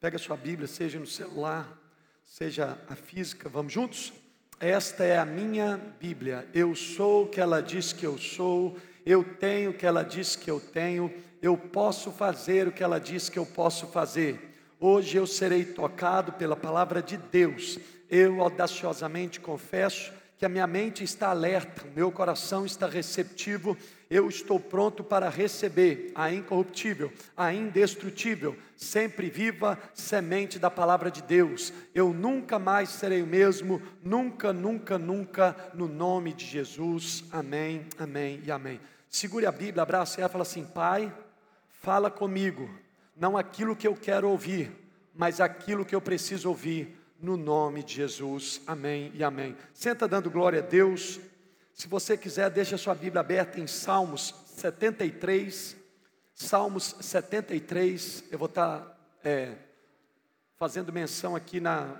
Pega a sua Bíblia, seja no celular, seja a física, vamos juntos? Esta é a minha Bíblia. Eu sou o que ela diz que eu sou, eu tenho o que ela diz que eu tenho, eu posso fazer o que ela diz que eu posso fazer. Hoje eu serei tocado pela palavra de Deus. Eu audaciosamente confesso que a minha mente está alerta, meu coração está receptivo, eu estou pronto para receber a incorruptível, a indestrutível, sempre viva semente da palavra de Deus. Eu nunca mais serei o mesmo, nunca, nunca, nunca, no nome de Jesus. Amém, amém e amém. Segure a Bíblia, abraça ela e fala assim: Pai, fala comigo, não aquilo que eu quero ouvir, mas aquilo que eu preciso ouvir no nome de Jesus. Amém e amém. Senta dando glória a Deus. Se você quiser, deixa sua Bíblia aberta em Salmos 73. Salmos 73. Eu vou estar é, fazendo menção aqui na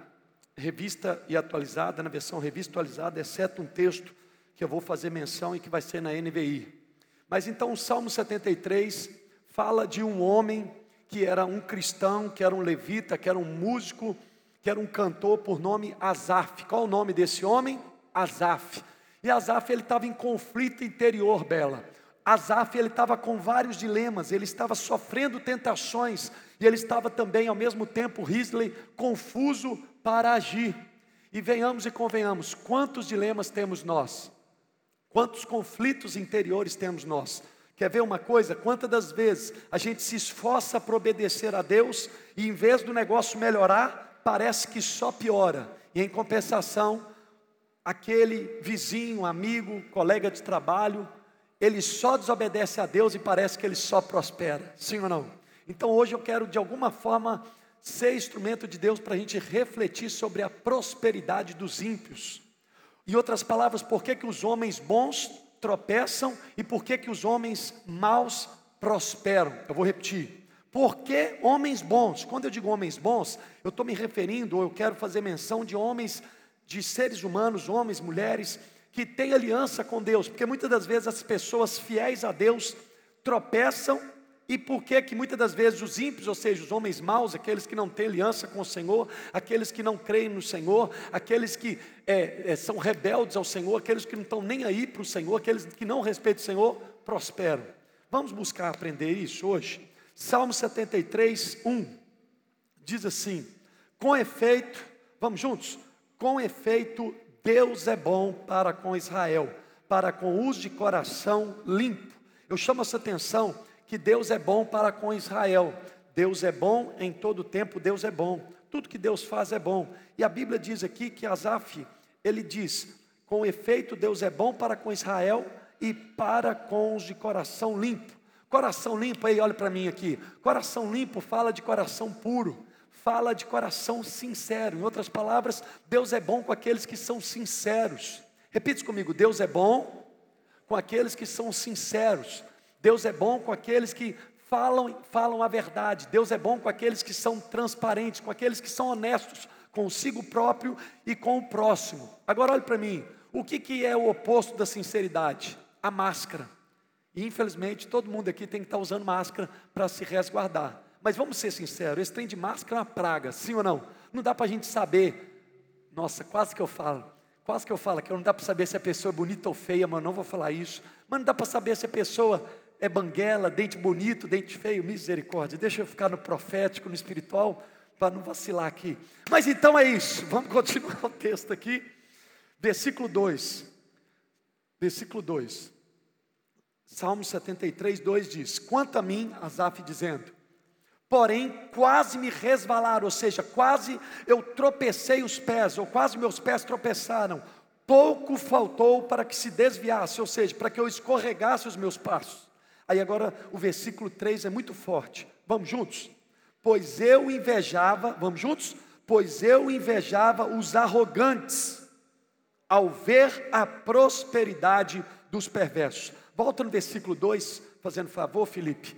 revista e atualizada, na versão revista atualizada, exceto um texto que eu vou fazer menção e que vai ser na NVI. Mas então o Salmo 73 fala de um homem que era um cristão, que era um levita, que era um músico, que era um cantor por nome Azaf. Qual o nome desse homem? Azaf. E Azaf ele estava em conflito interior, Bela. Azaf ele estava com vários dilemas, ele estava sofrendo tentações e ele estava também ao mesmo tempo, Risley, confuso para agir. E venhamos e convenhamos, quantos dilemas temos nós? Quantos conflitos interiores temos nós? Quer ver uma coisa? Quantas das vezes a gente se esforça para obedecer a Deus e em vez do negócio melhorar, parece que só piora, e em compensação, aquele vizinho, amigo, colega de trabalho, ele só desobedece a Deus e parece que ele só prospera, sim ou não? Então hoje eu quero de alguma forma ser instrumento de Deus para a gente refletir sobre a prosperidade dos ímpios. Em outras palavras, por que, que os homens bons tropeçam e por que, que os homens maus prosperam? Eu vou repetir. Porque homens bons, quando eu digo homens bons, eu estou me referindo, ou eu quero fazer menção de homens, de seres humanos, homens, mulheres, que têm aliança com Deus, porque muitas das vezes as pessoas fiéis a Deus tropeçam, e por que que muitas das vezes os ímpios, ou seja, os homens maus, aqueles que não têm aliança com o Senhor, aqueles que não creem no Senhor, aqueles que é, é, são rebeldes ao Senhor, aqueles que não estão nem aí para o Senhor, aqueles que não respeitam o Senhor, prosperam. Vamos buscar aprender isso hoje? Salmo 73, 1 diz assim: Com efeito, vamos juntos? Com efeito, Deus é bom para com Israel, para com os de coração limpo. Eu chamo essa atenção que Deus é bom para com Israel. Deus é bom em todo tempo, Deus é bom. Tudo que Deus faz é bom. E a Bíblia diz aqui que Asaf, ele diz: com efeito, Deus é bom para com Israel e para com os de coração limpo. Coração limpo, aí olha para mim aqui. Coração limpo fala de coração puro, fala de coração sincero. Em outras palavras, Deus é bom com aqueles que são sinceros. Repita comigo: Deus é bom com aqueles que são sinceros. Deus é bom com aqueles que falam, falam a verdade. Deus é bom com aqueles que são transparentes, com aqueles que são honestos consigo próprio e com o próximo. Agora olhe para mim. O que, que é o oposto da sinceridade? A máscara. E infelizmente todo mundo aqui tem que estar usando máscara para se resguardar. Mas vamos ser sinceros, esse trem de máscara é uma praga, sim ou não? Não dá para a gente saber. Nossa, quase que eu falo. Quase que eu falo que não dá para saber se a pessoa é bonita ou feia, mas não vou falar isso. Mas não dá para saber se a pessoa é banguela, dente bonito, dente feio, misericórdia. Deixa eu ficar no profético, no espiritual, para não vacilar aqui. Mas então é isso. Vamos continuar o texto aqui. Versículo 2. Versículo 2. Salmo 73, 2 diz: Quanto a mim, Asaf dizendo, porém quase me resvalaram, ou seja, quase eu tropecei os pés, ou quase meus pés tropeçaram, pouco faltou para que se desviasse, ou seja, para que eu escorregasse os meus passos. Aí agora o versículo 3 é muito forte, vamos juntos? Pois eu invejava, vamos juntos? Pois eu invejava os arrogantes, ao ver a prosperidade dos perversos. Volta no versículo 2, fazendo favor, Felipe.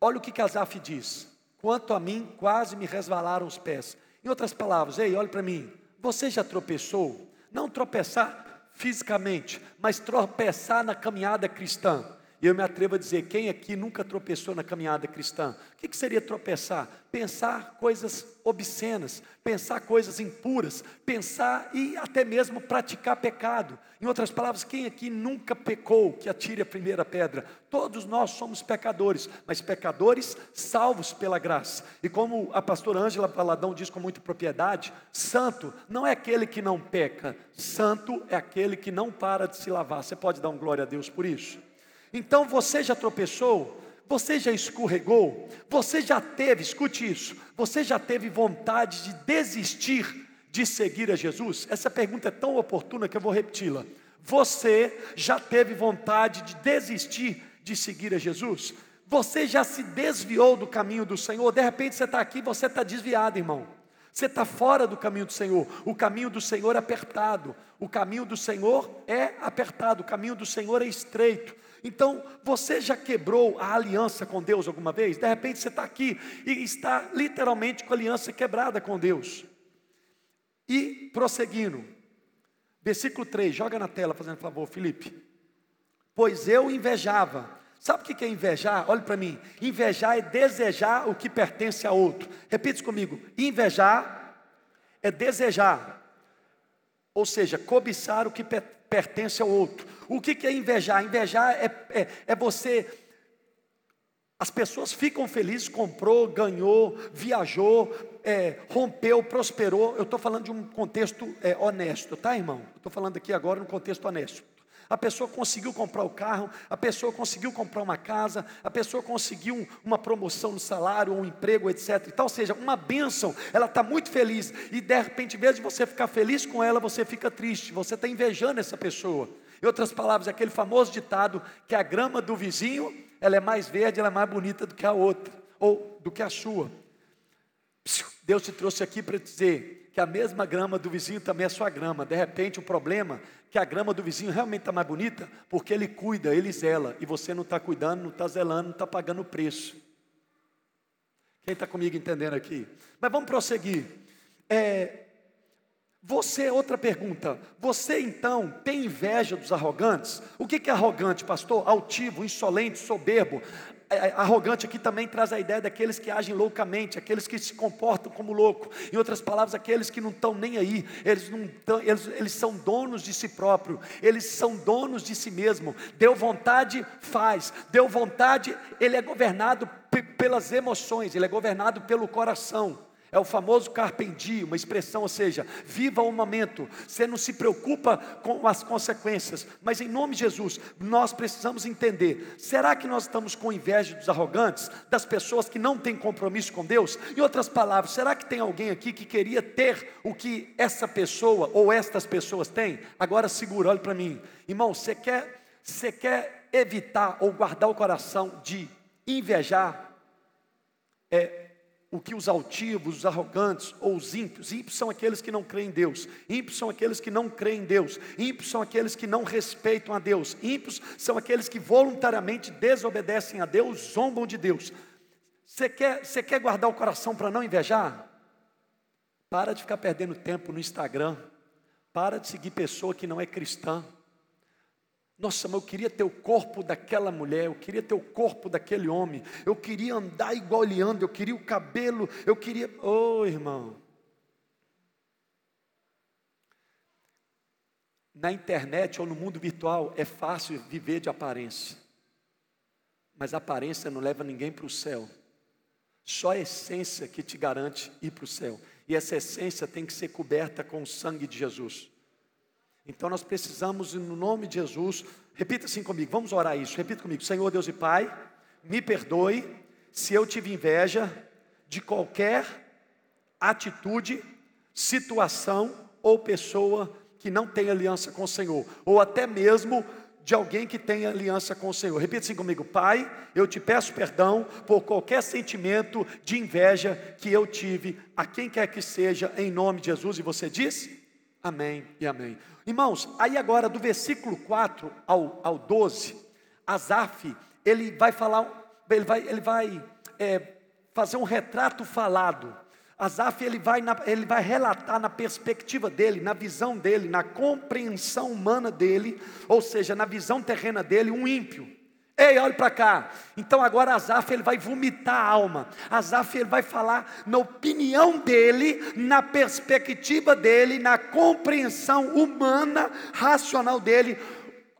Olha o que Casaf diz. Quanto a mim, quase me resvalaram os pés. Em outras palavras, ei, olhe para mim. Você já tropeçou? Não tropeçar fisicamente, mas tropeçar na caminhada cristã. E eu me atrevo a dizer: quem aqui nunca tropeçou na caminhada cristã? O que, seria tropeçar? Pensar coisas obscenas, pensar coisas impuras, pensar e até mesmo praticar pecado. Em outras palavras, quem aqui nunca pecou, que atire a primeira pedra? Todos nós somos pecadores, mas pecadores salvos pela graça. E como a pastora Ângela Paladão diz com muita propriedade, santo não é aquele que não peca, santo é aquele que não para de se lavar. Você pode dar um glória a Deus por isso? Então você já tropeçou? Você já escorregou? Você já teve, escute isso, você já teve vontade de desistir de seguir a Jesus? Essa pergunta é tão oportuna que eu vou repeti-la. Você já teve vontade de desistir de seguir a Jesus? Você já se desviou do caminho do Senhor? De repente você está aqui, você está desviado, irmão. Você está fora do caminho do Senhor. O caminho do Senhor é apertado. O caminho do Senhor é apertado. O caminho do Senhor é estreito. Então, você já quebrou a aliança com Deus alguma vez? De repente você está aqui e está literalmente com a aliança quebrada com Deus. E prosseguindo, versículo 3, joga na tela, fazendo favor, Felipe. Pois eu invejava. Sabe o que é invejar? Olhe para mim. Invejar é desejar o que pertence a outro. Repita comigo. Invejar é desejar, ou seja, cobiçar o que pertence ao outro. O que, é invejar? Invejar é, é, é você. As pessoas ficam felizes, comprou, ganhou, viajou, é, rompeu, prosperou. Eu estou falando de um contexto é, honesto, tá, irmão? Estou falando aqui agora no contexto honesto. A pessoa conseguiu comprar o carro, a pessoa conseguiu comprar uma casa, a pessoa conseguiu uma promoção no salário, um emprego, etc. E tal, ou seja, uma bênção, ela está muito feliz, e de repente, em vez de você ficar feliz com ela, você fica triste, você está invejando essa pessoa. Em outras palavras, aquele famoso ditado que a grama do vizinho, ela é mais verde, ela é mais bonita do que a outra, ou do que a sua. Deus te trouxe aqui para dizer que a mesma grama do vizinho também é sua grama. De repente, o problema é que a grama do vizinho realmente está mais bonita porque ele cuida, ele zela, e você não está cuidando, não está zelando, não está pagando o preço. Quem está comigo entendendo aqui? Mas vamos prosseguir. É, você, outra pergunta, você então tem inveja dos arrogantes? O que é arrogante, pastor? Altivo, insolente, soberbo. Arrogante aqui também traz a ideia daqueles que agem loucamente, aqueles que se comportam como louco. Em outras palavras, aqueles que não estão nem aí, eles, não tão, eles, eles são donos de si próprio, eles são donos de si mesmo. Deu vontade, faz. Deu vontade, ele é governado pelas emoções, ele é governado pelo coração. É o famoso carpendi, uma expressão, ou seja, viva o momento. Você não se preocupa com as consequências, mas em nome de Jesus, nós precisamos entender: será que nós estamos com inveja dos arrogantes, das pessoas que não têm compromisso com Deus? Em outras palavras, será que tem alguém aqui que queria ter o que essa pessoa ou estas pessoas têm? Agora segura, olhe para mim, irmão, você quer, você quer evitar ou guardar o coração de invejar? É, o que os altivos, os arrogantes ou os ímpios, ímpios são aqueles que não creem em Deus, ímpios são aqueles que não creem em Deus, ímpios são aqueles que não respeitam a Deus, ímpios são aqueles que voluntariamente desobedecem a Deus, zombam de Deus. Você quer, você quer guardar o coração para não invejar? Para de ficar perdendo tempo no Instagram, para de seguir pessoa que não é cristã. Nossa, mas eu queria ter o corpo daquela mulher, eu queria ter o corpo daquele homem, eu queria andar igual ele anda, eu queria o cabelo, eu queria. Ô oh, irmão. Na internet ou no mundo virtual é fácil viver de aparência, mas aparência não leva ninguém para o céu. Só a essência que te garante ir para o céu. E essa essência tem que ser coberta com o sangue de Jesus. Então nós precisamos, no nome de Jesus, repita assim comigo, vamos orar isso, repita comigo, Senhor Deus e Pai, me perdoe se eu tive inveja de qualquer atitude, situação ou pessoa que não tem aliança com o Senhor, ou até mesmo de alguém que tem aliança com o Senhor. Repita assim comigo, Pai, eu te peço perdão por qualquer sentimento de inveja que eu tive, a quem quer que seja, em nome de Jesus. E você disse? Amém e amém. Irmãos, aí agora do versículo 4 ao, ao 12, Asaf, ele vai falar, ele vai, ele vai é, fazer um retrato falado. Asaf, ele vai, na, ele vai relatar na perspectiva dele, na visão dele, na compreensão humana dele, ou seja, na visão terrena dele, um ímpio. Ei, olhe para cá. Então agora Azaf ele vai vomitar a alma. Azaf ele vai falar na opinião dele, na perspectiva dele, na compreensão humana, racional dele,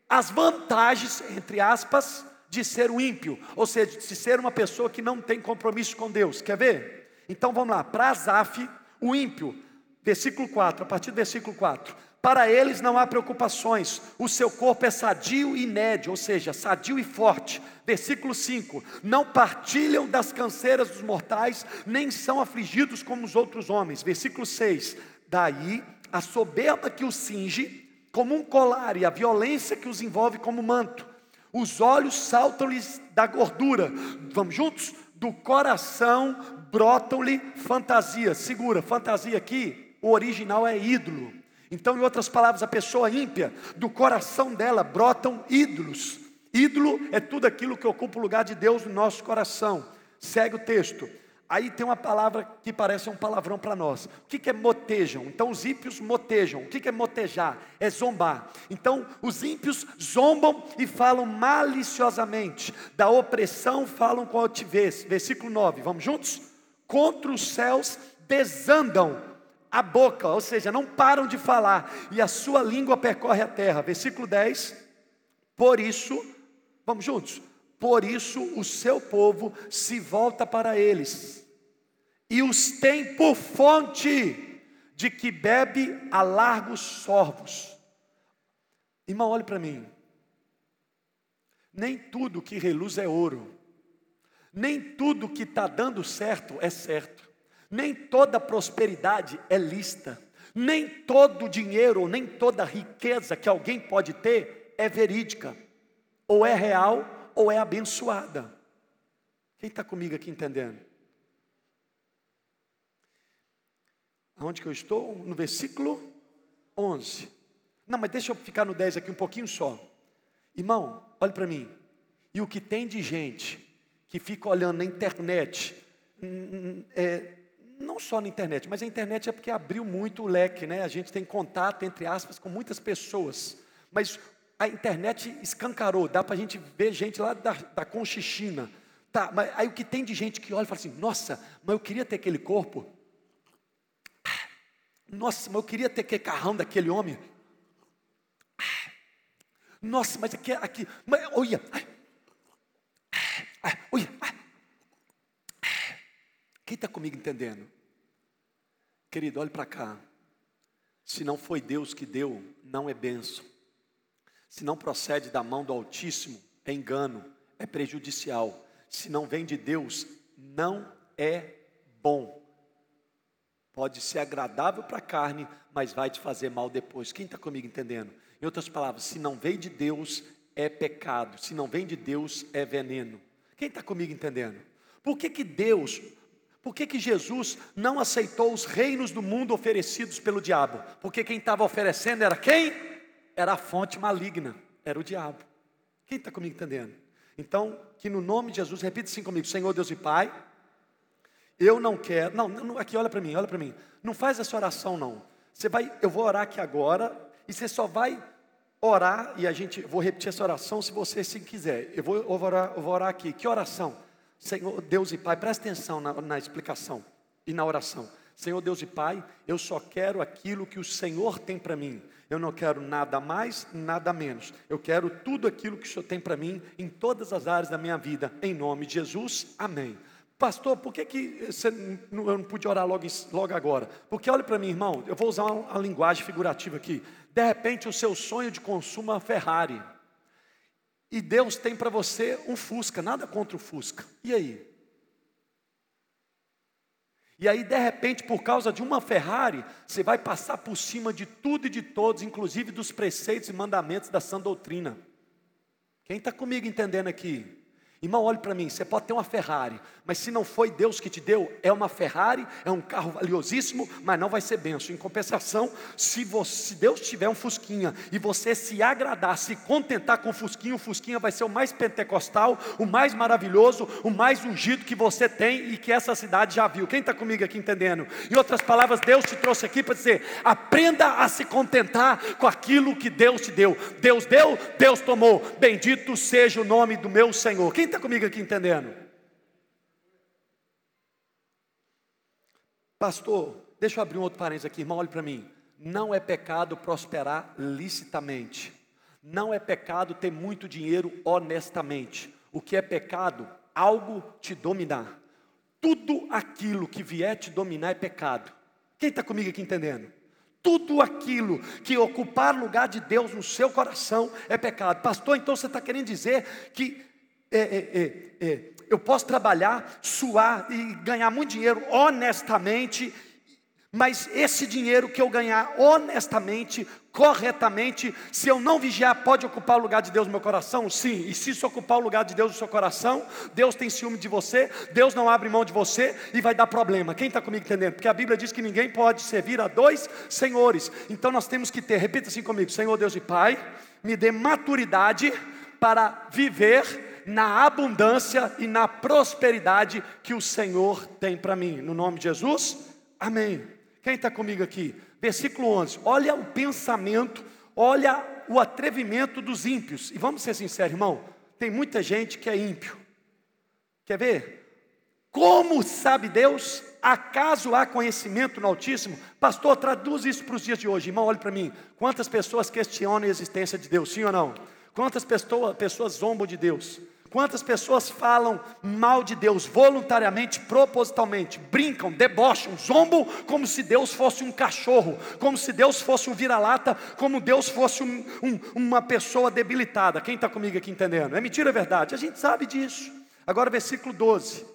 as vantagens, entre aspas, de ser um ímpio, ou seja, de ser uma pessoa que não tem compromisso com Deus. Quer ver? Então vamos lá, para Azaf, o ímpio, versículo 4, a partir do versículo 4. Para eles não há preocupações, o seu corpo é sadio e nédio, ou seja, sadio e forte. Versículo 5: Não partilham das canseiras dos mortais, nem são afligidos como os outros homens. Versículo 6: Daí a soberba que os cinge, como um colar, e a violência que os envolve como manto. Os olhos saltam-lhes da gordura. Vamos juntos? Do coração brotam-lhe fantasias. Segura, fantasia aqui, o original é ídolo. Então, em outras palavras, a pessoa ímpia, do coração dela brotam ídolos. Ídolo é tudo aquilo que ocupa o lugar de Deus no nosso coração. Segue o texto. Aí tem uma palavra que parece um palavrão para nós. O que, é motejam? Então os ímpios motejam. O que, que é motejar? É zombar. Então os ímpios zombam e falam maliciosamente. Da opressão falam com altivez. Versículo 9. Vamos juntos? Contra os céus desandam a boca, ou seja, não param de falar, e a sua língua percorre a terra. Versículo 10: Por isso, vamos juntos, por isso o seu povo se volta para eles, e os tem por fonte de que bebe a largos sorvos. Irmão, olhe para mim. Nem tudo que reluz é ouro, nem tudo que está dando certo é certo. Nem toda prosperidade é lista. Nem todo dinheiro, nem toda riqueza que alguém pode ter é verídica. Ou é real, ou é abençoada. Quem está comigo aqui entendendo? Aonde que eu estou? No versículo 11. Não, mas deixa eu ficar no 10 aqui um pouquinho só. Irmão, olhe para mim. E o que tem de gente que fica olhando na internet, hum, hum, é, não só na internet, mas a internet é porque abriu muito o leque, né? A gente tem contato, entre aspas, com muitas pessoas. Mas a internet escancarou, dá para a gente ver gente lá da, da Conchichina. Tá, mas aí o que tem de gente que olha e fala assim: nossa, mas eu queria ter aquele corpo. Nossa, mas eu queria ter aquele carrão daquele homem. Nossa, mas aqui, aqui, mas, olha, olha, quem está comigo entendendo? Querido, olhe para cá. Se não foi Deus que deu, não é benção. Se não procede da mão do Altíssimo, é engano, é prejudicial. Se não vem de Deus, não é bom. Pode ser agradável para a carne, mas vai te fazer mal depois. Quem está comigo entendendo? Em outras palavras, se não vem de Deus, é pecado. Se não vem de Deus, é veneno. Quem está comigo entendendo? Por que, que Deus por que, que Jesus não aceitou os reinos do mundo oferecidos pelo diabo? Porque quem estava oferecendo era quem? Era a fonte maligna, era o diabo. Quem está comigo entendendo? Então, que no nome de Jesus, repita assim comigo: Senhor Deus e Pai, eu não quero. Não, não aqui olha para mim, olha para mim. Não faz essa oração, não. Você vai, eu vou orar aqui agora, e você só vai orar, e a gente, vou repetir essa oração se você sim quiser. Eu vou, eu vou, orar, eu vou orar aqui. Que oração? Senhor Deus e Pai, presta atenção na, na explicação e na oração. Senhor Deus e Pai, eu só quero aquilo que o Senhor tem para mim. Eu não quero nada mais, nada menos. Eu quero tudo aquilo que o Senhor tem para mim em todas as áreas da minha vida. Em nome de Jesus, amém. Pastor, por que, que você eu não pude orar logo, logo agora? Porque olha para mim, irmão, eu vou usar uma, uma linguagem figurativa aqui. De repente, o seu sonho de consumo é uma Ferrari. E Deus tem para você um Fusca, nada contra o Fusca. E aí? E aí, de repente, por causa de uma Ferrari, você vai passar por cima de tudo e de todos, inclusive dos preceitos e mandamentos da sã doutrina. Quem está comigo entendendo aqui? Irmão, olhe para mim, você pode ter uma Ferrari, mas se não foi Deus que te deu, é uma Ferrari, é um carro valiosíssimo, mas não vai ser benção. Em compensação, se, você, se Deus tiver um Fusquinha e você se agradar, se contentar com o Fusquinha, o Fusquinha vai ser o mais pentecostal, o mais maravilhoso, o mais ungido que você tem e que essa cidade já viu. Quem está comigo aqui entendendo? Em outras palavras, Deus te trouxe aqui para dizer: aprenda a se contentar com aquilo que Deus te deu. Deus deu, Deus tomou. Bendito seja o nome do meu Senhor. Quem está comigo aqui entendendo? Pastor, deixa eu abrir um outro parênteses aqui, irmão, olhe para mim. Não é pecado prosperar licitamente. Não é pecado ter muito dinheiro honestamente. O que é pecado? Algo te dominar. Tudo aquilo que vier te dominar é pecado. Quem está comigo aqui entendendo? Tudo aquilo que ocupar lugar de Deus no seu coração é pecado. Pastor, então você está querendo dizer que é, é, é, é, eu posso trabalhar, suar e ganhar muito dinheiro honestamente, mas esse dinheiro que eu ganhar honestamente, corretamente, se eu não vigiar, pode ocupar o lugar de Deus no meu coração? Sim, e se isso ocupar o lugar de Deus no seu coração, Deus tem ciúme de você, Deus não abre mão de você e vai dar problema. Quem está comigo entendendo? Porque a Bíblia diz que ninguém pode servir a dois senhores, então nós temos que ter, repita assim comigo: Senhor Deus e Pai, me dê maturidade para viver na abundância e na prosperidade que o Senhor tem para mim. No nome de Jesus, amém. Quem está comigo aqui? Versículo 11. Olha o pensamento, olha o atrevimento dos ímpios. E vamos ser sinceros, irmão. Tem muita gente que é ímpio. Quer ver? Como sabe Deus? Acaso há conhecimento no Altíssimo? Pastor, traduz isso para os dias de hoje. Irmão, olhe para mim. Quantas pessoas questionam a existência de Deus? Sim ou não? Quantas pessoas, pessoas zombam de Deus? Quantas pessoas falam mal de Deus voluntariamente, propositalmente, brincam, debocham, zombam como se Deus fosse um cachorro, como se Deus fosse um vira-lata, como Deus fosse um, um, uma pessoa debilitada. Quem está comigo aqui entendendo? É mentira, é verdade? A gente sabe disso. Agora, versículo 12: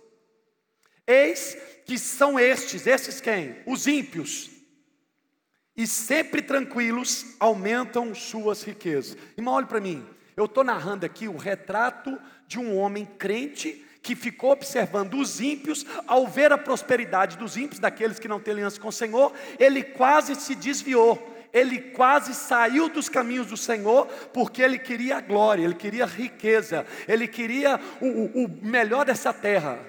Eis que são estes, esses quem? Os ímpios, e sempre tranquilos aumentam suas riquezas. Irmão, olhe para mim. Eu estou narrando aqui o retrato de um homem crente que ficou observando os ímpios, ao ver a prosperidade dos ímpios, daqueles que não têm aliança com o Senhor, ele quase se desviou. Ele quase saiu dos caminhos do Senhor, porque ele queria a glória, ele queria a riqueza, ele queria o, o melhor dessa terra,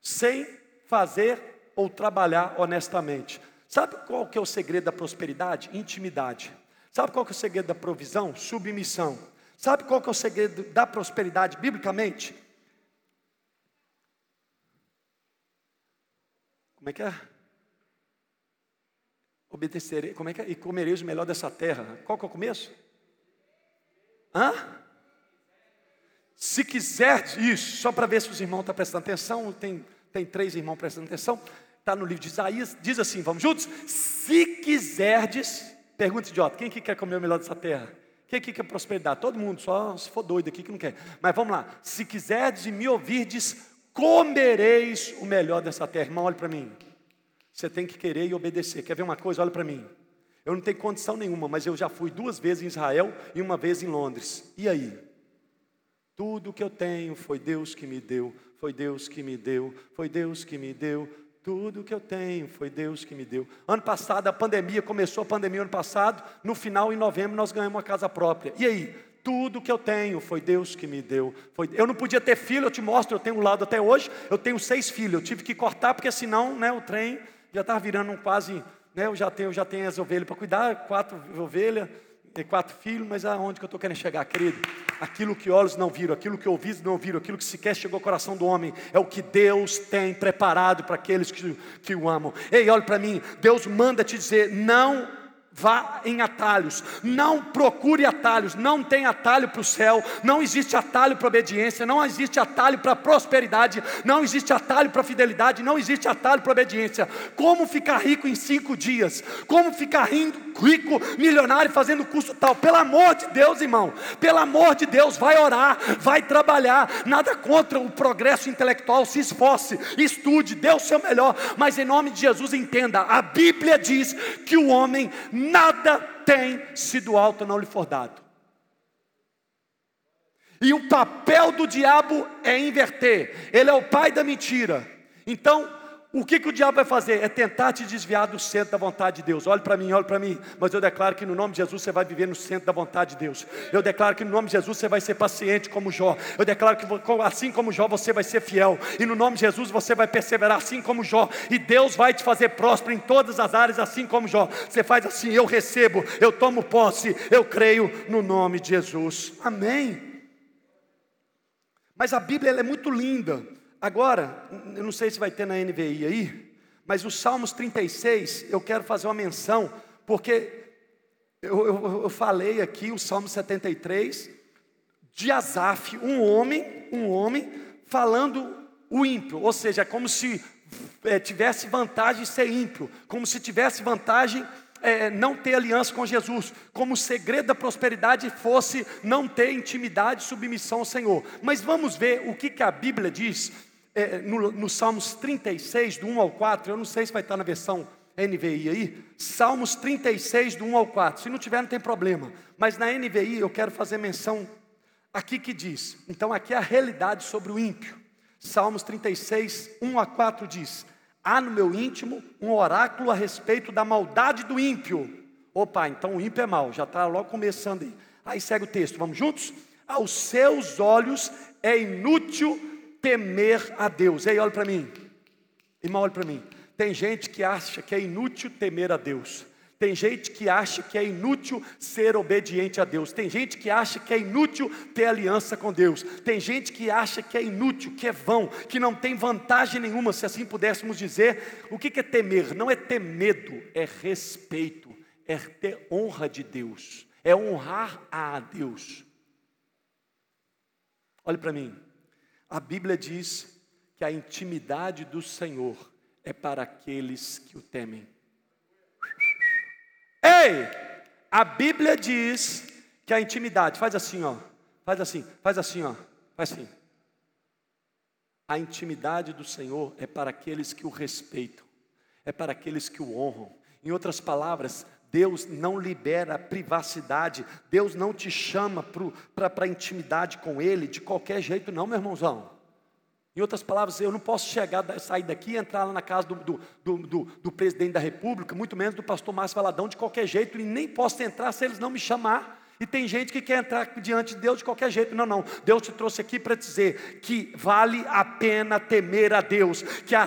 sem fazer ou trabalhar honestamente. Sabe qual que é o segredo da prosperidade? Intimidade. Sabe qual que é o segredo da provisão? Submissão. Sabe qual que é o segredo da prosperidade biblicamente? Como é que é? Obedecerei, como é que é? E comereis o melhor dessa terra. Qual que é o começo? Hã? Se quiser, isso, só para ver se os irmãos estão prestando atenção, tem, tem três irmãos prestando atenção está no livro de Isaías, diz assim: vamos juntos? Se quiserdes, pergunta idiota: quem que quer comer o melhor dessa terra? Quem que quer prosperidade? Todo mundo, só se for doido aqui que não quer. Mas vamos lá: se quiserdes e me ouvirdes, comereis o melhor dessa terra. Irmão, olha para mim. Você tem que querer e obedecer. Quer ver uma coisa? Olha para mim. Eu não tenho condição nenhuma, mas eu já fui duas vezes em Israel e uma vez em Londres. E aí? Tudo que eu tenho foi Deus que me deu, foi Deus que me deu, foi Deus que me deu, tudo que eu tenho foi Deus que me deu. Ano passado, a pandemia, começou a pandemia ano passado, no final, em novembro, nós ganhamos uma casa própria. E aí? Tudo que eu tenho foi Deus que me deu. Foi, eu não podia ter filho, eu te mostro, eu tenho um lado até hoje, eu tenho seis filhos. Eu tive que cortar, porque senão né, o trem já estava virando um quase. Né, eu, já tenho, eu já tenho as ovelhas para cuidar, quatro ovelhas ter quatro filhos, mas aonde que eu estou querendo chegar, querido? Aquilo que olhos não viram, aquilo que ouvidos não viram, aquilo que sequer chegou ao coração do homem, é o que Deus tem preparado para aqueles que, que o amam. Ei, olha para mim, Deus manda te dizer: não vá em atalhos, não procure atalhos, não tem atalho para o céu, não existe atalho para obediência, não existe atalho para prosperidade, não existe atalho para fidelidade, não existe atalho para obediência. Como ficar rico em cinco dias? Como ficar rico, milionário fazendo curso tal? Pelo amor de Deus, irmão, pelo amor de Deus, vai orar, vai trabalhar, nada contra o progresso intelectual, se esforce, estude, dê o seu melhor, mas em nome de Jesus entenda, a Bíblia diz que o homem nada tem se do alto não lhe for dado. E o papel do diabo é inverter. Ele é o pai da mentira. Então, o que, que o diabo vai fazer? É tentar te desviar do centro da vontade de Deus. Olhe para mim, olhe para mim. Mas eu declaro que no nome de Jesus você vai viver no centro da vontade de Deus. Eu declaro que no nome de Jesus você vai ser paciente como Jó. Eu declaro que assim como Jó você vai ser fiel. E no nome de Jesus você vai perseverar assim como Jó. E Deus vai te fazer próspero em todas as áreas, assim como Jó. Você faz assim: eu recebo, eu tomo posse, eu creio no nome de Jesus. Amém. Mas a Bíblia é muito linda. Agora, eu não sei se vai ter na NVI aí, mas os Salmos 36, eu quero fazer uma menção, porque eu, eu, eu falei aqui o Salmo 73 de Asaf, um homem, um homem falando o ímpio, ou seja, como se é, tivesse vantagem ser ímpio, como se tivesse vantagem é, não ter aliança com Jesus, como o segredo da prosperidade fosse não ter intimidade e submissão ao Senhor. Mas vamos ver o que, que a Bíblia diz é, no, no Salmos 36, do 1 ao 4, eu não sei se vai estar na versão NVI aí, Salmos 36, do 1 ao 4. Se não tiver, não tem problema. Mas na NVI eu quero fazer menção aqui que diz. Então aqui é a realidade sobre o ímpio. Salmos 36, 1 a 4 diz: Há no meu íntimo um oráculo a respeito da maldade do ímpio. Opa, então o ímpio é mau, já está logo começando aí. Aí segue o texto, vamos juntos? Aos seus olhos é inútil temer a Deus. Ei, olha para mim. Irmão, olha para mim. Tem gente que acha que é inútil temer a Deus. Tem gente que acha que é inútil ser obediente a Deus. Tem gente que acha que é inútil ter aliança com Deus. Tem gente que acha que é inútil, que é vão, que não tem vantagem nenhuma, se assim pudéssemos dizer. O que é temer? Não é ter medo, é respeito, é ter honra de Deus, é honrar a Deus. Olhe para mim. A Bíblia diz que a intimidade do Senhor é para aqueles que o temem. Ei! A Bíblia diz que a intimidade, faz assim, ó. Faz assim, faz assim, ó. Faz assim. A intimidade do Senhor é para aqueles que o respeitam, é para aqueles que o honram. Em outras palavras, Deus não libera privacidade, Deus não te chama para intimidade com Ele de qualquer jeito, não, meu irmãozão. Em outras palavras, eu não posso chegar, sair daqui e entrar lá na casa do, do, do, do, presidente da República, muito menos do pastor Márcio Valadão, de qualquer jeito, e nem posso entrar se eles não me chamar. E tem gente que quer entrar diante de Deus de qualquer jeito. Não, não. Deus te trouxe aqui para dizer que vale a pena temer a Deus, que, a,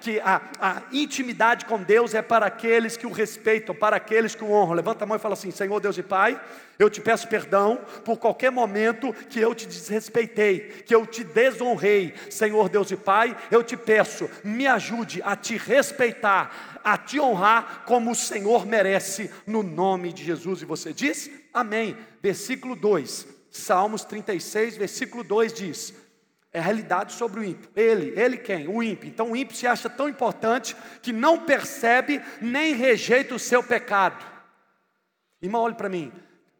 que a, a, intimidade com Deus é para aqueles que o respeitam, para aqueles que o honram. Levanta a mão e fala assim: Senhor Deus e Pai, eu te peço perdão por qualquer momento que eu te desrespeitei, que eu te desonrei. Senhor Deus e Pai, eu te peço, me ajude a te respeitar, a te honrar como o Senhor merece, no nome de Jesus. E você diz? Amém. Versículo 2, Salmos 36, versículo 2 diz: é realidade sobre o ímpio. Ele, ele quem? O ímpio. Então o ímpio se acha tão importante que não percebe nem rejeita o seu pecado. Irmão, olhe para mim.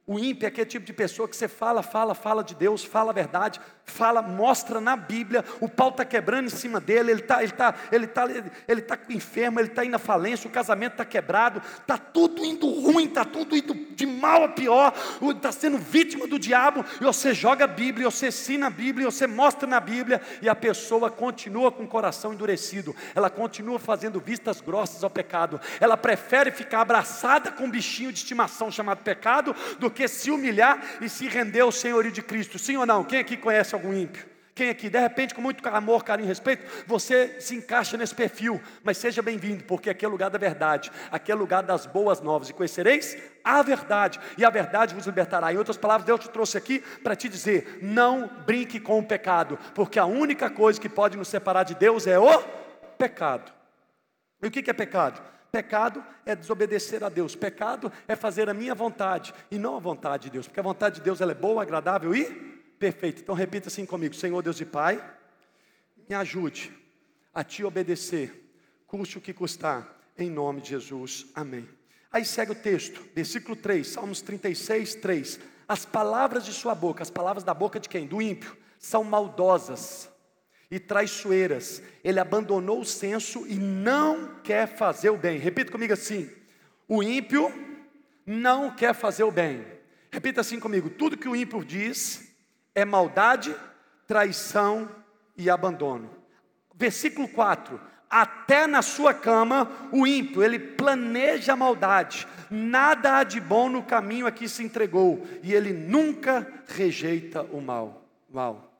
O ímpio é aquele tipo de pessoa que você fala, fala, fala de Deus, fala a verdade, fala, mostra na Bíblia, o pau está quebrando em cima dele, ele está ele tá, ele tá, ele tá enfermo, ele está indo à falência, o casamento está quebrado, está tudo indo ruim, está tudo indo de mal a pior, está sendo vítima do diabo, e você joga a Bíblia, você ensina a Bíblia, você mostra na Bíblia, e a pessoa continua com o coração endurecido, ela continua fazendo vistas grossas ao pecado, ela prefere ficar abraçada com um bichinho de estimação chamado pecado, do que se humilhar e se render ao senhorio de Cristo. Sim ou não? Quem aqui conhece algum ímpio? Quem aqui, de repente, com muito amor, carinho e respeito, você se encaixa nesse perfil, mas seja bem-vindo, porque aqui é lugar da verdade, aqui é lugar das boas novas, e conhecereis a verdade, e a verdade vos libertará. Em outras palavras, Deus te trouxe aqui para te dizer: não brinque com o pecado, porque a única coisa que pode nos separar de Deus é o pecado. E o que é pecado? Pecado é desobedecer a Deus. Pecado é fazer a minha vontade e não a vontade de Deus, porque a vontade de Deus ela é boa, agradável e perfeita. Então repita assim comigo: Senhor Deus e Pai, me ajude a te obedecer, custe o que custar, em nome de Jesus. Amém. Aí segue o texto, versículo 3, Salmos 36, 3. As palavras de sua boca, as palavras da boca de quem? Do ímpio, são maldosas e traiçoeiras. Ele abandonou o senso e não quer fazer o bem. Repita comigo assim: o ímpio não quer fazer o bem. Repita assim comigo: tudo que o ímpio diz é maldade, traição e abandono. Versículo 4: até na sua cama, o ímpio, ele planeja a maldade, nada há de bom no caminho a que se entregou, e ele nunca rejeita o mal. mal.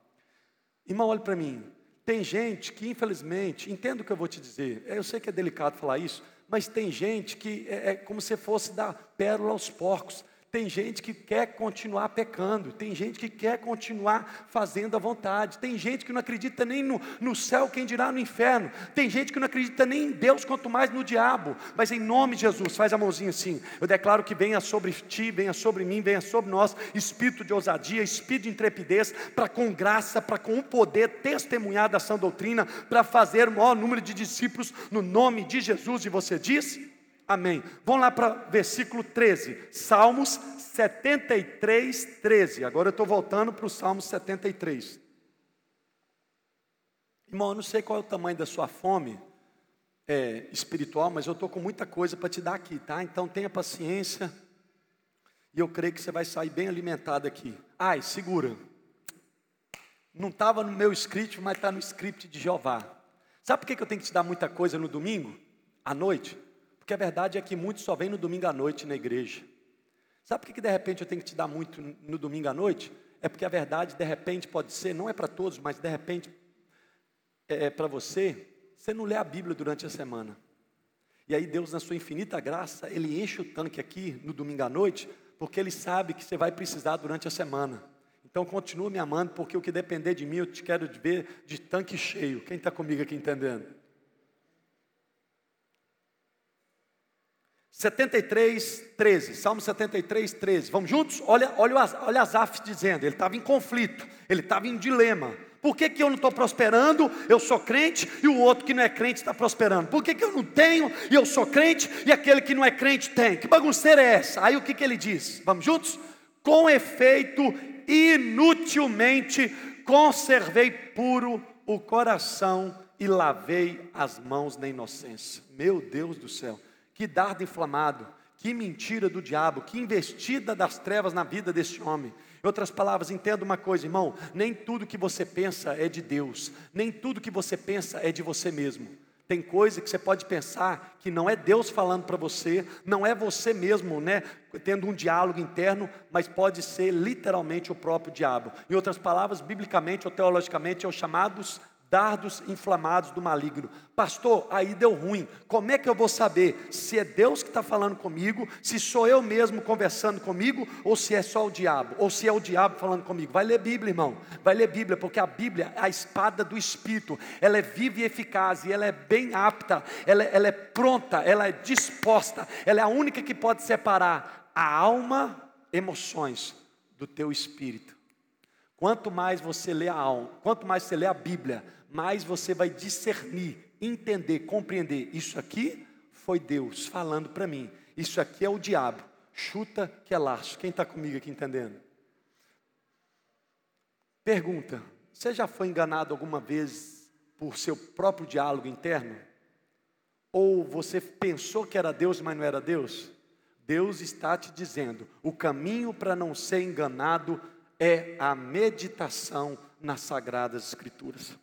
Irmão, olhe para mim, tem gente que infelizmente, entendo o que eu vou te dizer, eu sei que é delicado falar isso, mas tem gente que é, é como se fosse dar pérola aos porcos, tem gente que quer continuar pecando, tem gente que quer continuar fazendo a vontade, tem gente que não acredita nem no, no céu, quem dirá no inferno, tem gente que não acredita nem em Deus, quanto mais no diabo, mas em nome de Jesus, faz a mãozinha assim, eu declaro que venha sobre ti, venha sobre mim, venha sobre nós, espírito de ousadia, espírito de intrepidez, para com graça, para com o poder testemunhar da sã doutrina, para fazer o maior número de discípulos no nome de Jesus, e você diz? Amém. Vamos lá para versículo 13. Salmos 73, 13. Agora eu estou voltando para o Salmo 73. Irmão, eu não sei qual é o tamanho da sua fome é, espiritual, mas eu estou com muita coisa para te dar aqui, tá? Então tenha paciência. E eu creio que você vai sair bem alimentado aqui. Ai, segura. Não estava no meu script, mas está no script de Jeová. Sabe por que eu tenho que te dar muita coisa no domingo? À noite? Porque a verdade é que muitos só vêm no domingo à noite na igreja. Sabe por que de repente eu tenho que te dar muito no domingo à noite? É porque a verdade de repente pode ser, não é para todos, mas de repente é, é para você, você não lê a Bíblia durante a semana. E aí Deus, na sua infinita graça, Ele enche o tanque aqui no domingo à noite, porque Ele sabe que você vai precisar durante a semana. Então continua me amando, porque o que depender de mim, eu te quero ver de tanque cheio. Quem está comigo aqui entendendo? 73, 13, Salmo 73, 13. Vamos juntos? Olha, olha, olha Asaf dizendo, ele estava em conflito, ele estava em dilema. Por que, que eu não estou prosperando? Eu sou crente e o outro que não é crente está prosperando. Por que, que eu não tenho e eu sou crente e aquele que não é crente tem? Que bagunceira é essa? Aí o que, que ele diz? Vamos juntos? Com efeito, inutilmente conservei puro o coração e lavei as mãos na inocência. Meu Deus do céu. Que dardo inflamado, que mentira do diabo, que investida das trevas na vida desse homem. Em outras palavras, entenda uma coisa, irmão: nem tudo que você pensa é de Deus, nem tudo que você pensa é de você mesmo. Tem coisa que você pode pensar que não é Deus falando para você, não é você mesmo, né, tendo um diálogo interno, mas pode ser literalmente o próprio diabo. Em outras palavras, biblicamente ou teologicamente, é os chamados dardos inflamados do maligno. Pastor, aí deu ruim. Como é que eu vou saber se é Deus que está falando comigo, se sou eu mesmo conversando comigo, ou se é só o diabo, ou se é o diabo falando comigo? Vai ler Bíblia, irmão. Vai ler Bíblia, porque a Bíblia é a espada do Espírito. Ela é viva e eficaz, e ela é bem apta, ela, ela é pronta, ela é disposta. Ela é a única que pode separar a alma, emoções, do teu espírito. Quanto mais você lê a alma, quanto mais você lê a Bíblia, mais você vai discernir, entender, compreender. Isso aqui foi Deus falando para mim. Isso aqui é o diabo. Chuta que é laço. Quem está comigo aqui entendendo? Pergunta: Você já foi enganado alguma vez por seu próprio diálogo interno? Ou você pensou que era Deus, mas não era Deus? Deus está te dizendo: o caminho para não ser enganado é a meditação nas Sagradas Escrituras.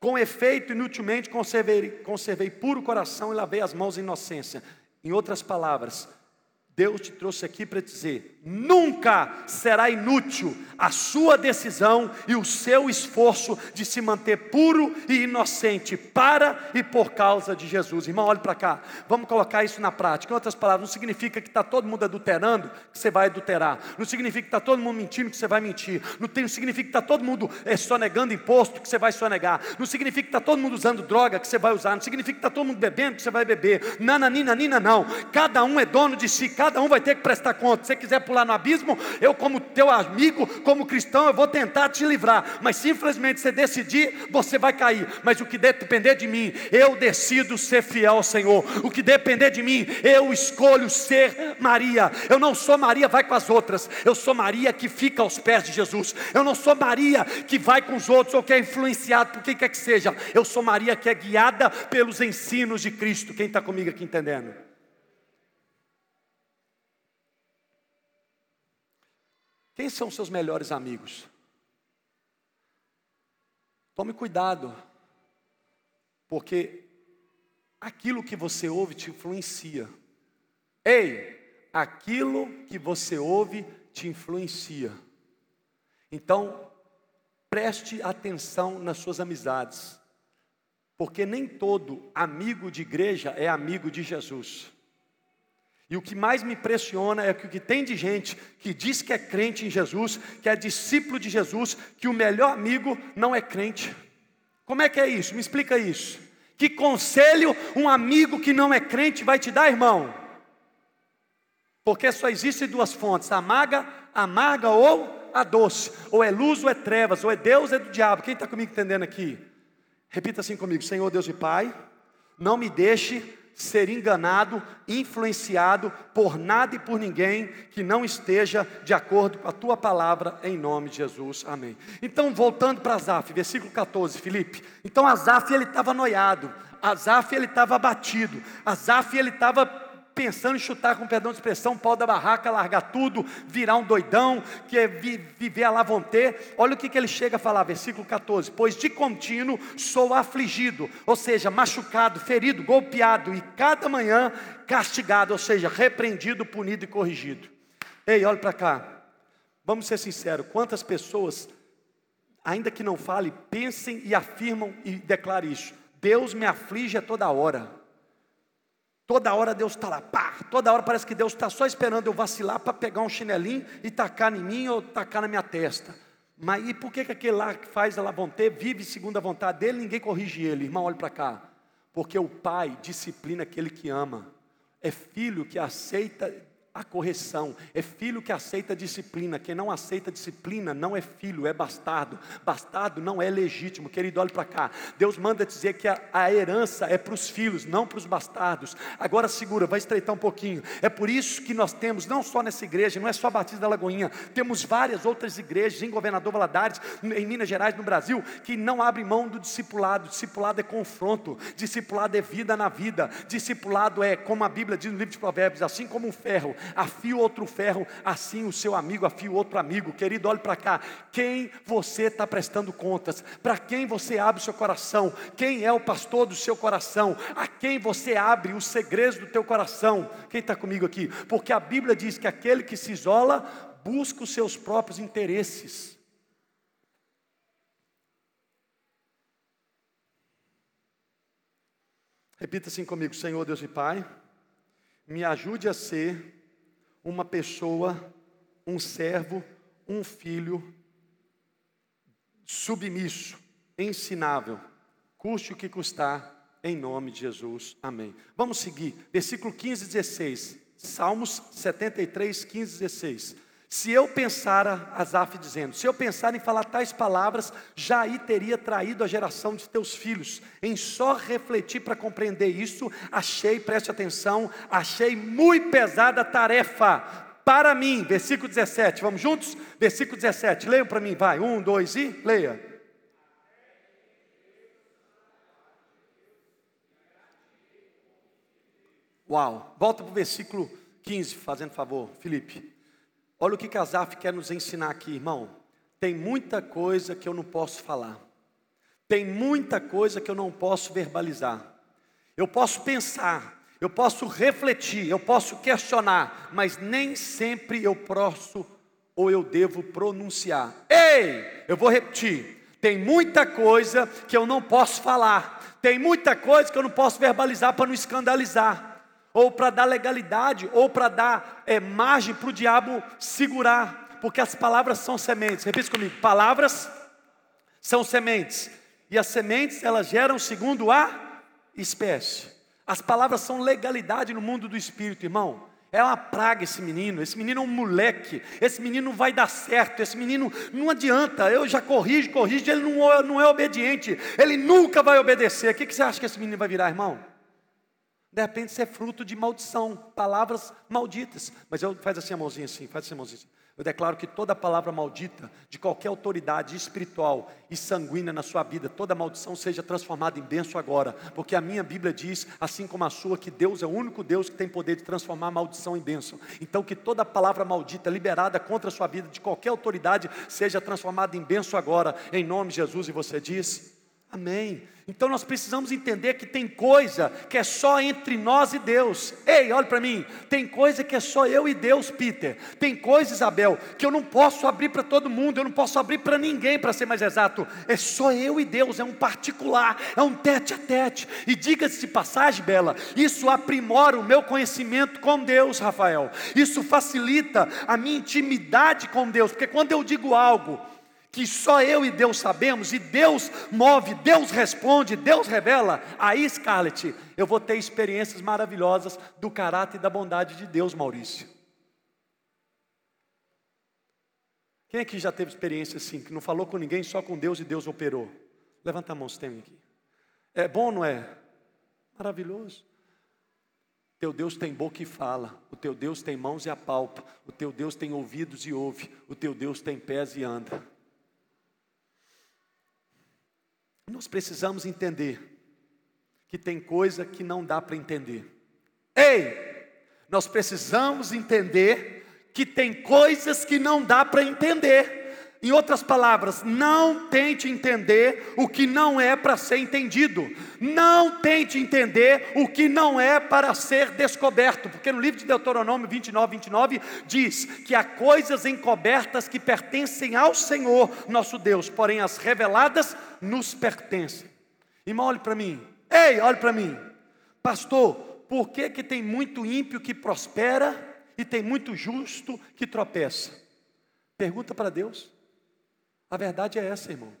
Com efeito, inutilmente conservei, conservei puro coração e lavei as mãos em inocência. Em outras palavras, Deus te trouxe aqui para dizer: nunca será inútil a sua decisão e o seu esforço de se manter puro e inocente para e por causa de Jesus. Irmão, olhe para cá, vamos colocar isso na prática. Em outras palavras, não significa que está todo mundo adulterando, que você vai adulterar, não significa que está todo mundo mentindo, que você vai mentir, não, tem, significa que está todo mundo é, sonegando imposto, que você vai sonegar, não significa que está todo mundo usando droga, que você vai usar, não significa que está todo mundo bebendo, que você vai beber, nananina, nina, não. Cada um é dono de si, cada um vai ter que prestar conta. Se você quiser pular no abismo, eu, como teu amigo, como cristão, eu vou tentar te livrar. Mas simplesmente você decidir, você vai cair. Mas o que depender de mim, eu decido ser fiel ao Senhor. O que depender de mim, eu escolho ser Maria. Eu não sou Maria, vai com as outras. Eu sou Maria que fica aos pés de Jesus. Eu não sou Maria que vai com os outros ou que é influenciado por quem quer que seja. Eu sou Maria que é guiada pelos ensinos de Cristo. Quem está comigo aqui entendendo? Quem são seus melhores amigos? Tome cuidado, porque aquilo que você ouve te influencia. Ei, aquilo que você ouve te influencia. Então, preste atenção nas suas amizades, porque nem todo amigo de igreja é amigo de Jesus. E o que mais me impressiona é que o que tem de gente que diz que é crente em Jesus, que é discípulo de Jesus, que o melhor amigo não é crente. Como é que é isso? Me explica isso. Que conselho um amigo que não é crente vai te dar, irmão? Porque só existem duas fontes: amarga, amarga ou a doce. Ou é luz ou é trevas, ou é Deus ou é do diabo. Quem está comigo entendendo aqui? Repita assim comigo: Senhor Deus e Pai, não me deixe ser enganado, influenciado por nada e por ninguém que não esteja de acordo com a tua palavra, em nome de Jesus, amém. Então, voltando para Azaf, versículo 14, Felipe. Então, Azaf ele estava noiado, Azaf ele estava abatido, Azaf ele estava pensando em chutar, com perdão de expressão, pau da barraca, largar tudo, virar um doidão, que é vi, viver a lavonte. Olha o que, que ele chega a falar, versículo 14: Pois de contínuo sou afligido, ou seja, machucado, ferido, golpeado, e cada manhã castigado, ou seja, repreendido, punido e corrigido. Ei, olha para cá. Vamos ser sinceros, quantas pessoas, ainda que não fale, pensem e afirmam e declarem isso. Deus me aflige a toda hora. Toda hora Deus está lá, pá, toda hora parece que Deus está só esperando eu vacilar para pegar um chinelinho e tacar em mim ou tacar na minha testa. Mas e por que, que aquele lá que faz a lavonte, vive segundo a vontade dele, ninguém corrige ele? Irmão, olhe para cá. Porque o pai disciplina aquele que ama. É filho que aceita a correção. É filho que aceita disciplina. Quem não aceita disciplina não é filho, é bastardo. Bastardo não é legítimo. Querido, olhe para cá. Deus manda dizer que a, a herança é para os filhos, não para os bastardos. Agora segura, vai estreitar um pouquinho. É por isso que nós temos, não só nessa igreja, não é só a Batista da Lagoinha, temos várias outras igrejas em Governador Valadares, em Minas Gerais, no Brasil, que não abrem mão do discipulado. Discipulado é confronto, discipulado é vida na vida, discipulado é, como a Bíblia diz no livro de Provérbios, assim como um ferro afia outro ferro, assim o seu amigo afia outro amigo. Querido, olhe para cá. Quem você está prestando contas? Para quem você abre o seu coração? Quem é o pastor do seu coração? A quem você abre os segredos do teu coração? Quem está comigo aqui? Porque a Bíblia diz que aquele que se isola busca os seus próprios interesses. Repita assim comigo, Senhor Deus e Pai, me ajude a ser uma pessoa, um servo, um filho submisso, ensinável, custe o que custar, em nome de Jesus, amém. Vamos seguir, versículo 15 e 16, Salmos 73, 15 e 16. Se eu pensara, Asaf dizendo, se eu pensar em falar tais palavras, aí teria traído a geração de teus filhos. Em só refletir para compreender isso, achei, preste atenção, achei muito pesada a tarefa para mim. Versículo 17, vamos juntos? Versículo 17, leiam para mim, vai. Um, dois e leia. Uau, volta para o versículo 15, fazendo favor, Felipe. Olha o que Casaf quer nos ensinar aqui, irmão. Tem muita coisa que eu não posso falar. Tem muita coisa que eu não posso verbalizar. Eu posso pensar, eu posso refletir, eu posso questionar, mas nem sempre eu posso ou eu devo pronunciar. Ei, eu vou repetir. Tem muita coisa que eu não posso falar. Tem muita coisa que eu não posso verbalizar para não escandalizar ou para dar legalidade, ou para dar é, margem para o diabo segurar, porque as palavras são sementes. Repita comigo: palavras são sementes, e as sementes elas geram segundo a espécie. As palavras são legalidade no mundo do espírito, irmão. É uma praga esse menino, esse menino é um moleque, esse menino não vai dar certo, esse menino não adianta, eu já corrijo, corrijo, ele não, é, não é obediente, ele nunca vai obedecer. O que, que você acha que esse menino vai virar, irmão? De repente você é fruto de maldição, palavras malditas. Mas eu faz assim a mãozinha assim, faz assim a mãozinha assim. Eu declaro que toda palavra maldita de qualquer autoridade espiritual e sanguínea na sua vida, toda maldição seja transformada em bênção agora, porque a minha Bíblia diz, assim como a sua, que Deus é o único Deus que tem poder de transformar maldição em bênção. Então, que toda palavra maldita liberada contra a sua vida de qualquer autoridade seja transformada em bênção agora, em nome de Jesus. E você diz: Amém. Então nós precisamos entender que tem coisa que é só entre nós e Deus. Ei, olha para mim. Tem coisa que é só eu e Deus, Peter. Tem coisa, Isabel, que eu não posso abrir para todo mundo, eu não posso abrir para ninguém, para ser mais exato. É só eu e Deus, é um particular, é um tete a tete. E diga-se de passagem, Bela, isso aprimora o meu conhecimento com Deus, Rafael. Isso facilita a minha intimidade com Deus, porque quando eu digo algo, que só eu e Deus sabemos, e Deus move, Deus responde, Deus revela, aí, Scarlett, eu vou ter experiências maravilhosas do caráter e da bondade de Deus, Maurício. Quem aqui já teve experiência assim, que não falou com ninguém, só com Deus e Deus operou? Levanta a mão se tem aqui. É bom, não é? Maravilhoso. Teu Deus tem boca e fala, o teu Deus tem mãos e apalpa, o teu Deus tem ouvidos e ouve, o teu Deus tem pés e anda. Nós precisamos entender que tem coisa que não dá para entender. Ei, nós precisamos entender que tem coisas que não dá para entender. Em outras palavras, não tente entender o que não é para ser entendido. Não tente entender o que não é para ser descoberto. Porque no livro de Deuteronômio 29, 29 diz que há coisas encobertas que pertencem ao Senhor nosso Deus, porém as reveladas nos pertencem. Irmão, olhe para mim. Ei, olhe para mim. Pastor, por que, que tem muito ímpio que prospera e tem muito justo que tropeça? Pergunta para Deus. A verdade é essa, irmão.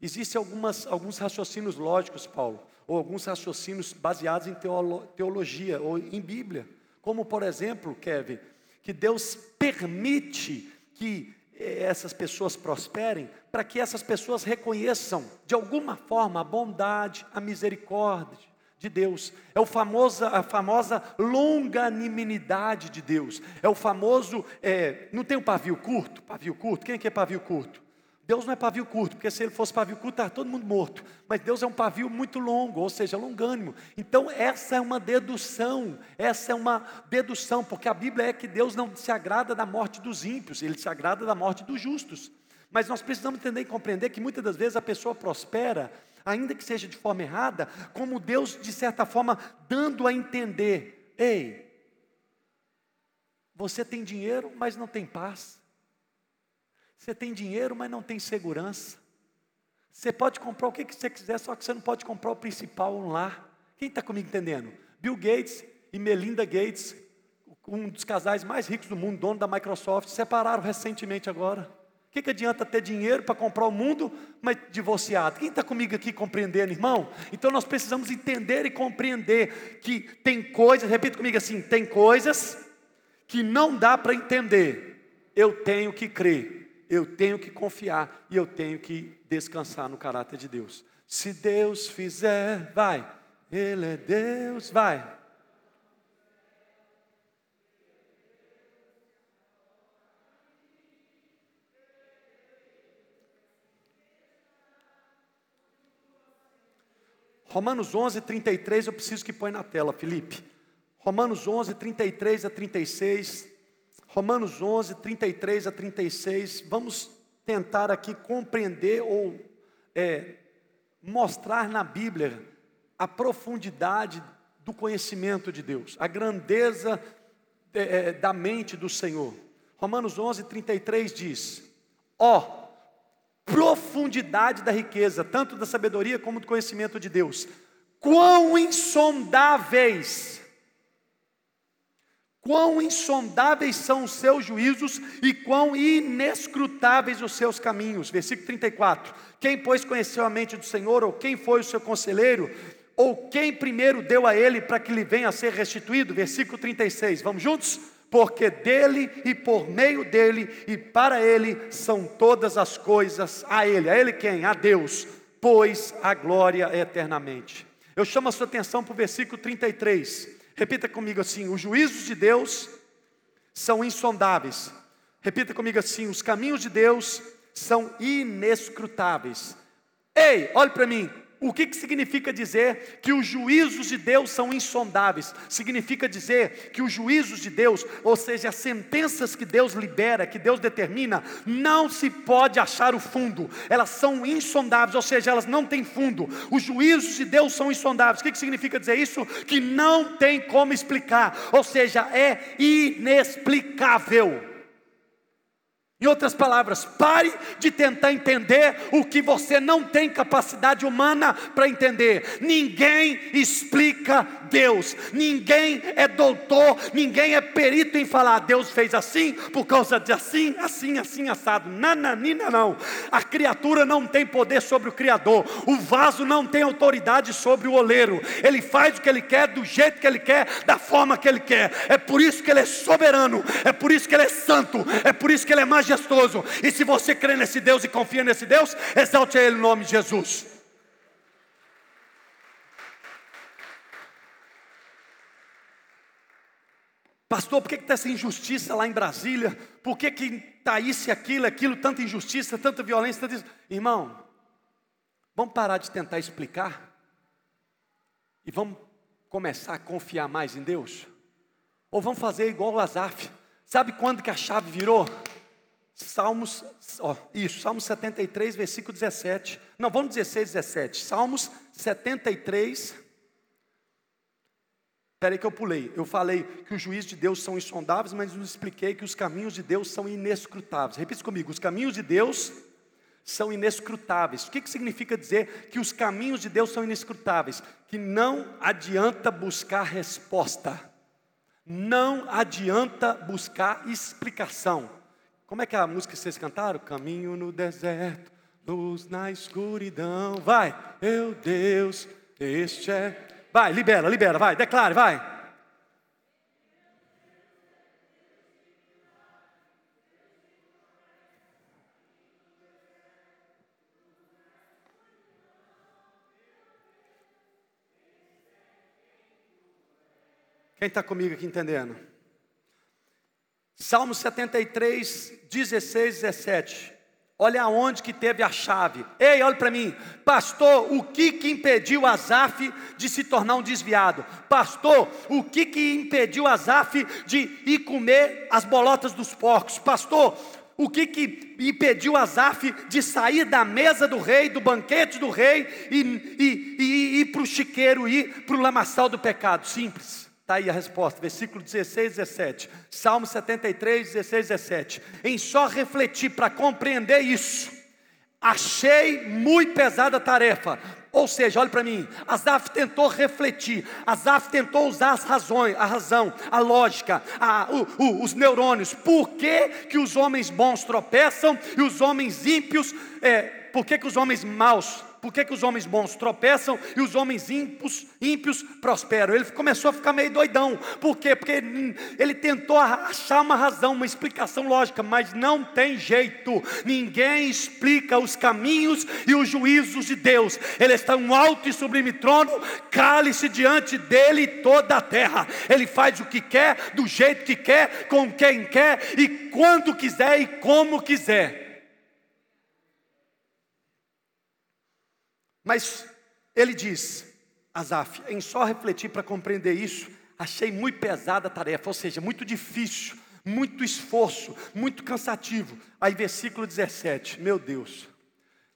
Existem algumas, alguns raciocínios lógicos, Paulo, ou alguns raciocínios baseados em teolo, teologia ou em Bíblia. Como, por exemplo, Kevin, que Deus permite que eh, essas pessoas prosperem para que essas pessoas reconheçam de alguma forma a bondade, a misericórdia de Deus. É o famoso, a famosa longanimidade de Deus. É o famoso, é, não tem um pavio curto? Pavio curto? Quem é que é pavio curto? Deus não é pavio curto, porque se ele fosse pavio curto, estava todo mundo morto. Mas Deus é um pavio muito longo, ou seja, longânimo. Então, essa é uma dedução, essa é uma dedução, porque a Bíblia é que Deus não se agrada da morte dos ímpios, ele se agrada da morte dos justos. Mas nós precisamos entender e compreender que muitas das vezes a pessoa prospera, ainda que seja de forma errada, como Deus, de certa forma, dando a entender: ei, você tem dinheiro, mas não tem paz. Você tem dinheiro, mas não tem segurança. Você pode comprar o que você quiser, só que você não pode comprar o principal um lá. Quem está comigo entendendo? Bill Gates e Melinda Gates, um dos casais mais ricos do mundo, dono da Microsoft, separaram recentemente agora. Que, que adianta ter dinheiro para comprar o mundo, mas divorciado? Quem está comigo aqui compreendendo, irmão? Então nós precisamos entender e compreender que tem coisas, repita comigo assim: tem coisas que não dá para entender, eu tenho que crer eu tenho que confiar e eu tenho que descansar no caráter de Deus. Se Deus fizer, vai. Ele é Deus, vai. Romanos 11, 33, eu preciso que põe na tela, Felipe. Romanos 11, 33 a 36. Romanos 11, 33 a 36. Vamos tentar aqui compreender ou é, mostrar na Bíblia a profundidade do conhecimento de Deus, a grandeza é, é da mente do Senhor. Romanos 11, 33 diz: Ó, oh, profundidade da riqueza, tanto da sabedoria como do conhecimento de Deus, quão insondáveis Quão insondáveis são os seus juízos e quão inescrutáveis os seus caminhos. Versículo 34. Quem, pois, conheceu a mente do Senhor, ou quem foi o seu conselheiro, ou quem primeiro deu a ele para que lhe venha a ser restituído? Versículo 36. Vamos juntos? Porque dele e por meio dele e para ele são todas as coisas, a ele. A ele quem? A Deus, pois a glória é eternamente. Eu chamo a sua atenção para o versículo 33. Repita comigo assim: os juízos de Deus são insondáveis. Repita comigo assim: os caminhos de Deus são inescrutáveis. Ei, olhe para mim, o que, que significa dizer que os juízos de Deus são insondáveis? Significa dizer que os juízos de Deus, ou seja, as sentenças que Deus libera, que Deus determina, não se pode achar o fundo, elas são insondáveis, ou seja, elas não têm fundo. Os juízos de Deus são insondáveis. O que, que significa dizer isso? Que não tem como explicar, ou seja, é inexplicável. Em outras palavras, pare de tentar entender o que você não tem capacidade humana para entender. Ninguém explica Deus, ninguém é doutor, ninguém é perito em falar. Deus fez assim por causa de assim, assim, assim, assado. Nananina, não. A criatura não tem poder sobre o Criador, o vaso não tem autoridade sobre o oleiro. Ele faz o que ele quer, do jeito que ele quer, da forma que ele quer. É por isso que ele é soberano, é por isso que ele é santo, é por isso que ele é majestoso majestoso. E se você crê nesse Deus e confia nesse Deus, exalte a Ele o nome de Jesus. Pastor, por que está essa injustiça lá em Brasília? Por que está isso e aquilo, aquilo, tanta injustiça, tanta violência, tanta... Irmão, vamos parar de tentar explicar e vamos começar a confiar mais em Deus? Ou vamos fazer igual o Azaf? Sabe quando que a chave virou? Salmos, ó, isso, Salmos 73, versículo 17. Não, vamos 16, 17. Salmos 73. Espera aí que eu pulei. Eu falei que os juízos de Deus são insondáveis, mas não expliquei que os caminhos de Deus são inescrutáveis. Repita comigo: os caminhos de Deus são inescrutáveis. O que, que significa dizer que os caminhos de Deus são inescrutáveis? Que não adianta buscar resposta, não adianta buscar explicação. Como é que é a música que vocês cantaram? Caminho no deserto, luz na escuridão. Vai, meu Deus, este é. Vai, libera, libera, vai, declare, vai. Quem está comigo aqui entendendo? Salmo 73, 16, 17. Olha aonde que teve a chave. Ei, olha para mim. Pastor, o que que impediu Azaf de se tornar um desviado? Pastor, o que que impediu Azaf de ir comer as bolotas dos porcos? Pastor, o que que impediu Azaf de sair da mesa do rei, do banquete do rei e, e, e ir para o chiqueiro, ir para o lamaçal do pecado? Simples. Está aí a resposta, versículo 16, 17. Salmo 73, 16, 17. Em só refletir para compreender isso, achei muito pesada a tarefa. Ou seja, olhe para mim, Asaf tentou refletir, Asaf tentou usar as razões, a razão, a lógica, a, o, o, os neurônios. Por que, que os homens bons tropeçam e os homens ímpios, é, por que, que os homens maus por que, que os homens bons tropeçam e os homens ímpios, ímpios prosperam? Ele começou a ficar meio doidão. Por quê? Porque ele tentou achar uma razão, uma explicação lógica, mas não tem jeito. Ninguém explica os caminhos e os juízos de Deus. Ele está um alto e sublime trono, cale-se diante dele toda a terra. Ele faz o que quer, do jeito que quer, com quem quer e quando quiser e como quiser. Mas ele diz, Asaf, em só refletir para compreender isso, achei muito pesada a tarefa, ou seja, muito difícil, muito esforço, muito cansativo. Aí, versículo 17, meu Deus,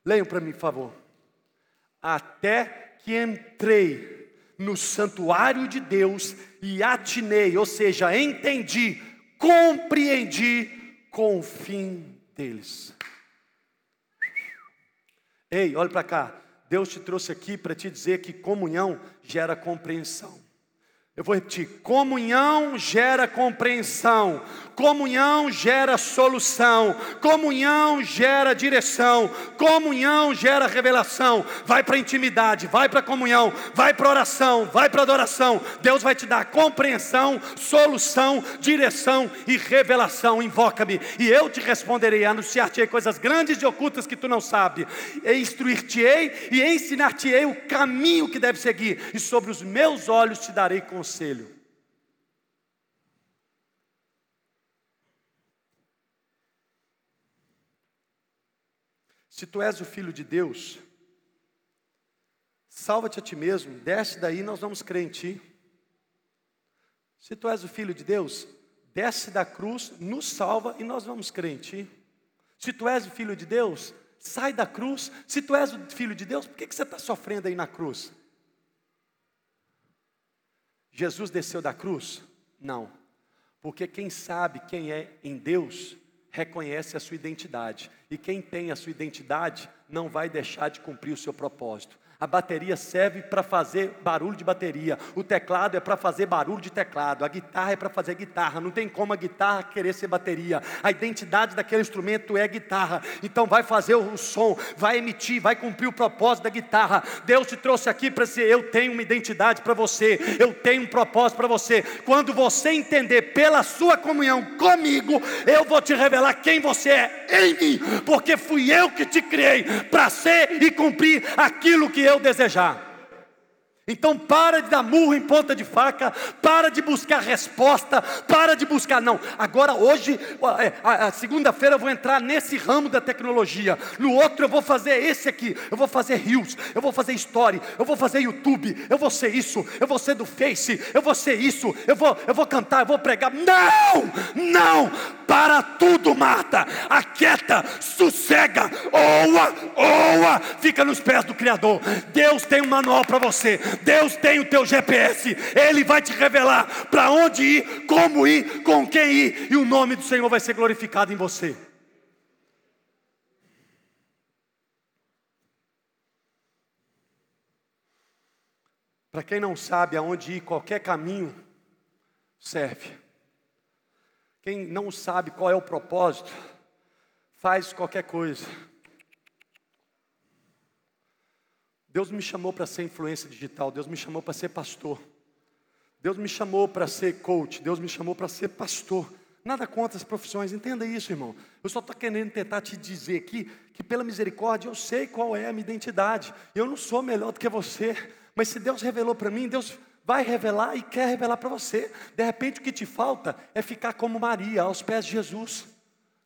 leiam para mim, por favor. Até que entrei no santuário de Deus e atinei, ou seja, entendi, compreendi com o fim deles. Ei, olha para cá. Deus te trouxe aqui para te dizer que comunhão gera compreensão. Eu vou repetir: comunhão gera compreensão, comunhão gera solução, comunhão gera direção, comunhão gera revelação. Vai para a intimidade, vai para a comunhão, vai para a oração, vai para a adoração. Deus vai te dar compreensão, solução, direção e revelação. Invoca-me e eu te responderei, anunciar-te-ei coisas grandes e ocultas que tu não sabes, instruir-te-ei e ensinar-te-ei o caminho que deve seguir, e sobre os meus olhos te darei conselho conselho. Se tu és o filho de Deus, salva-te a ti mesmo, desce daí, nós vamos crer em ti. Se tu és o filho de Deus, desce da cruz, nos salva e nós vamos crer em ti. Se tu és o filho de Deus, sai da cruz. Se tu és o filho de Deus, por que, que você está sofrendo aí na cruz? Jesus desceu da cruz? Não. Porque quem sabe quem é em Deus, reconhece a sua identidade. E quem tem a sua identidade, não vai deixar de cumprir o seu propósito. A bateria serve para fazer barulho de bateria. O teclado é para fazer barulho de teclado. A guitarra é para fazer guitarra. Não tem como a guitarra querer ser bateria. A identidade daquele instrumento é guitarra. Então vai fazer o som, vai emitir, vai cumprir o propósito da guitarra. Deus te trouxe aqui para dizer: eu tenho uma identidade para você. Eu tenho um propósito para você. Quando você entender pela sua comunhão comigo, eu vou te revelar quem você é em mim, porque fui eu que te criei para ser e cumprir aquilo que eu desejar. Então para de dar murro em ponta de faca, para de buscar resposta, para de buscar, não. Agora hoje, é, a, segunda-feira eu vou entrar nesse ramo da tecnologia, no outro eu vou fazer esse aqui, eu vou fazer Reels, eu vou fazer Story, eu vou fazer YouTube, eu vou ser isso, eu vou ser do Face, eu vou ser isso, eu vou, eu vou cantar, eu vou pregar. Não, não, para tudo, Marta, aquieta, sossega, oa, oa, fica nos pés do Criador. Deus tem um manual para você. Deus tem o teu GPS, Ele vai te revelar para onde ir, como ir, com quem ir, e o nome do Senhor vai ser glorificado em você. Para quem não sabe aonde ir, qualquer caminho serve. Quem não sabe qual é o propósito, faz qualquer coisa. Deus me chamou para ser influência digital, Deus me chamou para ser pastor. Deus me chamou para ser coach, Deus me chamou para ser pastor. Nada contra as profissões, entenda isso, irmão. Eu só estou querendo tentar te dizer aqui que, pela misericórdia, eu sei qual é a minha identidade. Eu não sou melhor do que você, mas se Deus revelou para mim, Deus vai revelar e quer revelar para você. De repente, o que te falta é ficar como Maria, aos pés de Jesus,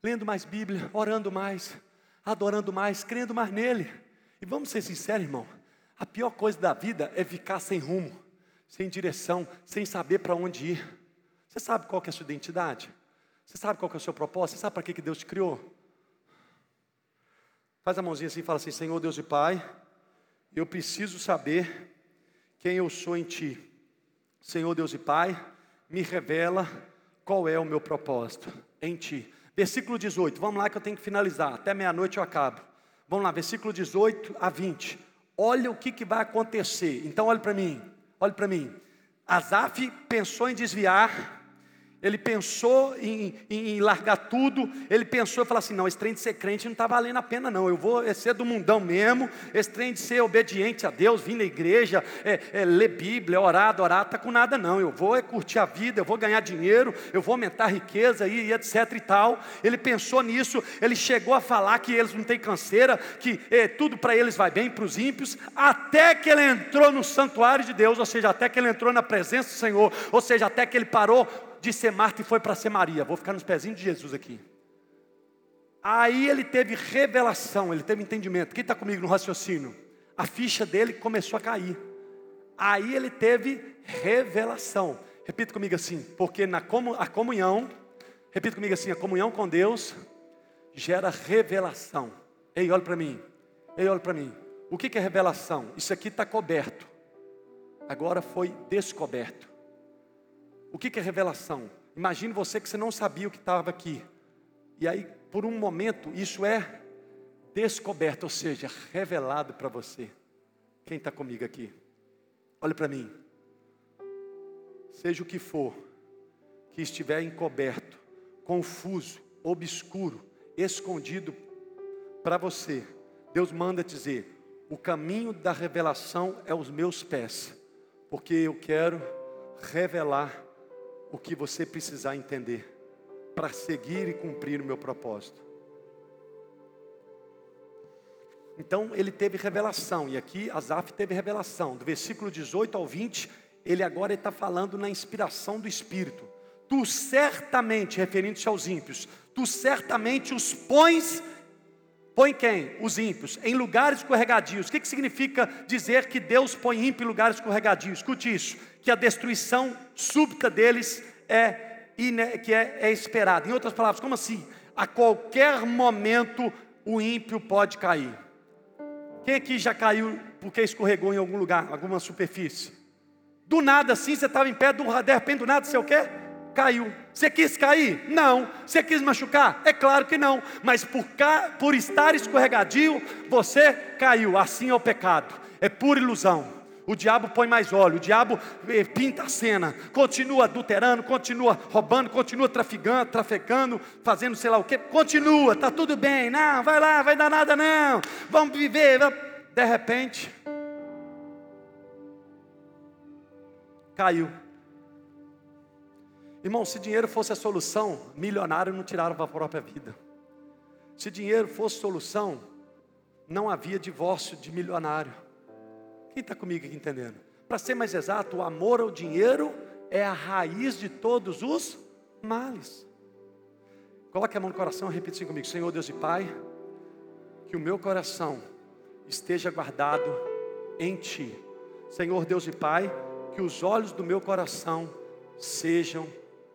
lendo mais Bíblia, orando mais, adorando mais, crendo mais nele. E vamos ser sinceros, irmão, a pior coisa da vida é ficar sem rumo, sem direção, sem saber para onde ir. Você sabe qual é a sua identidade? Você sabe qual é o seu propósito? Você sabe para que Deus te criou? Faz a mãozinha assim e fala assim: Senhor Deus e Pai, eu preciso saber quem eu sou em Ti. Senhor Deus e Pai, me revela qual é o meu propósito em Ti. Versículo 18, vamos lá que eu tenho que finalizar, até meia-noite eu acabo. Vamos lá, versículo 18 a 20. Olha o que, que vai acontecer. Então, olhe para mim, olhe para mim. Asaf pensou em desviar ele pensou em, em, largar tudo, ele pensou e falou assim: não, esse trem de ser crente não está valendo a pena, não. Eu vou ser do mundão mesmo, esse trem de ser obediente a Deus, vir na igreja, é, é, ler Bíblia, orar, adorar, está com nada, não. Eu vou é, curtir a vida, eu vou ganhar dinheiro, eu vou aumentar a riqueza e, e etc e tal. Ele pensou nisso, ele chegou a falar que eles não têm canseira, que é, tudo para eles vai bem, para os ímpios, até que ele entrou no santuário de Deus, ou seja, até que ele entrou na presença do Senhor, ou seja, até que ele parou de ser Marta e foi para ser Maria. Vou ficar nos pezinhos de Jesus aqui. Aí ele teve revelação, ele teve entendimento. Quem está comigo no raciocínio? A ficha dele começou a cair. Aí ele teve revelação. Repita comigo assim, porque na comu a comunhão, repita comigo assim, a comunhão com Deus gera revelação. Ei, olha para mim. Ei, olha para mim. O que, que é revelação? Isso aqui está coberto. Agora foi descoberto. O que é revelação? Imagine você que você não sabia o que estava aqui. E aí, por um momento, isso é descoberto, ou seja, revelado para você. Quem está comigo aqui? Olha para mim. seja o que for, que estiver encoberto, confuso, obscuro, escondido para você, Deus manda dizer: o caminho da revelação é os meus pés, porque eu quero revelar o que você precisar entender para seguir e cumprir o meu propósito. Então ele teve revelação, e aqui Asaf teve revelação, do versículo 18 ao 20, ele agora está falando na inspiração do Espírito. Tu certamente, referindo-se aos ímpios, tu certamente os pões, põe quem? Os ímpios, em lugares escorregadios. O que, que significa dizer que Deus põe ímpio em lugares escorregadios? Escute isso, que a destruição súbita deles é que é, é esperado. Em outras palavras, como assim? A qualquer momento o ímpio pode cair. Quem aqui já caiu porque escorregou em algum lugar, alguma superfície? Do nada assim, você estava em pé, do, de repente do nada, você o quê? Caiu. Você quis cair? Não. Você quis machucar? É claro que não. Mas por, por estar escorregadio, você caiu. Assim é o pecado. É pura ilusão. O diabo põe mais óleo, o diabo eh, pinta a cena, continua adulterando, continua roubando, continua traficando, trafegando, fazendo sei lá o que, continua, está tudo bem, não, vai lá, vai dar nada não, vamos viver. De repente, caiu. Irmão, se dinheiro fosse a solução, milionário não tirava a própria vida. Se dinheiro fosse solução, não havia divórcio de milionário. Quem está comigo aqui entendendo? Para ser mais exato, o amor ao dinheiro é a raiz de todos os males. Coloque a mão no coração e repita assim comigo: Senhor Deus e Pai, que o meu coração esteja guardado em Ti. Senhor Deus e Pai, que os olhos do meu coração sejam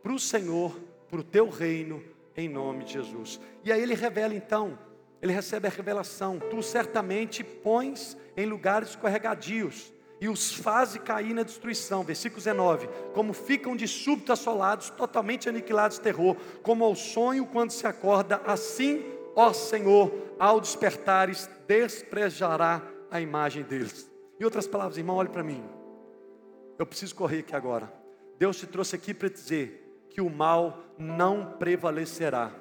para o Senhor, para o Teu reino, em nome de Jesus. E aí ele revela então ele recebe a revelação: Tu certamente pões em lugares escorregadios e os fazes cair na destruição. Versículo 19: Como ficam de súbito assolados, totalmente aniquilados terror, como ao sonho quando se acorda, assim, ó Senhor, ao despertares, desprejará a imagem deles. Em outras palavras, irmão, olhe para mim. Eu preciso correr aqui agora. Deus te trouxe aqui para dizer que o mal não prevalecerá,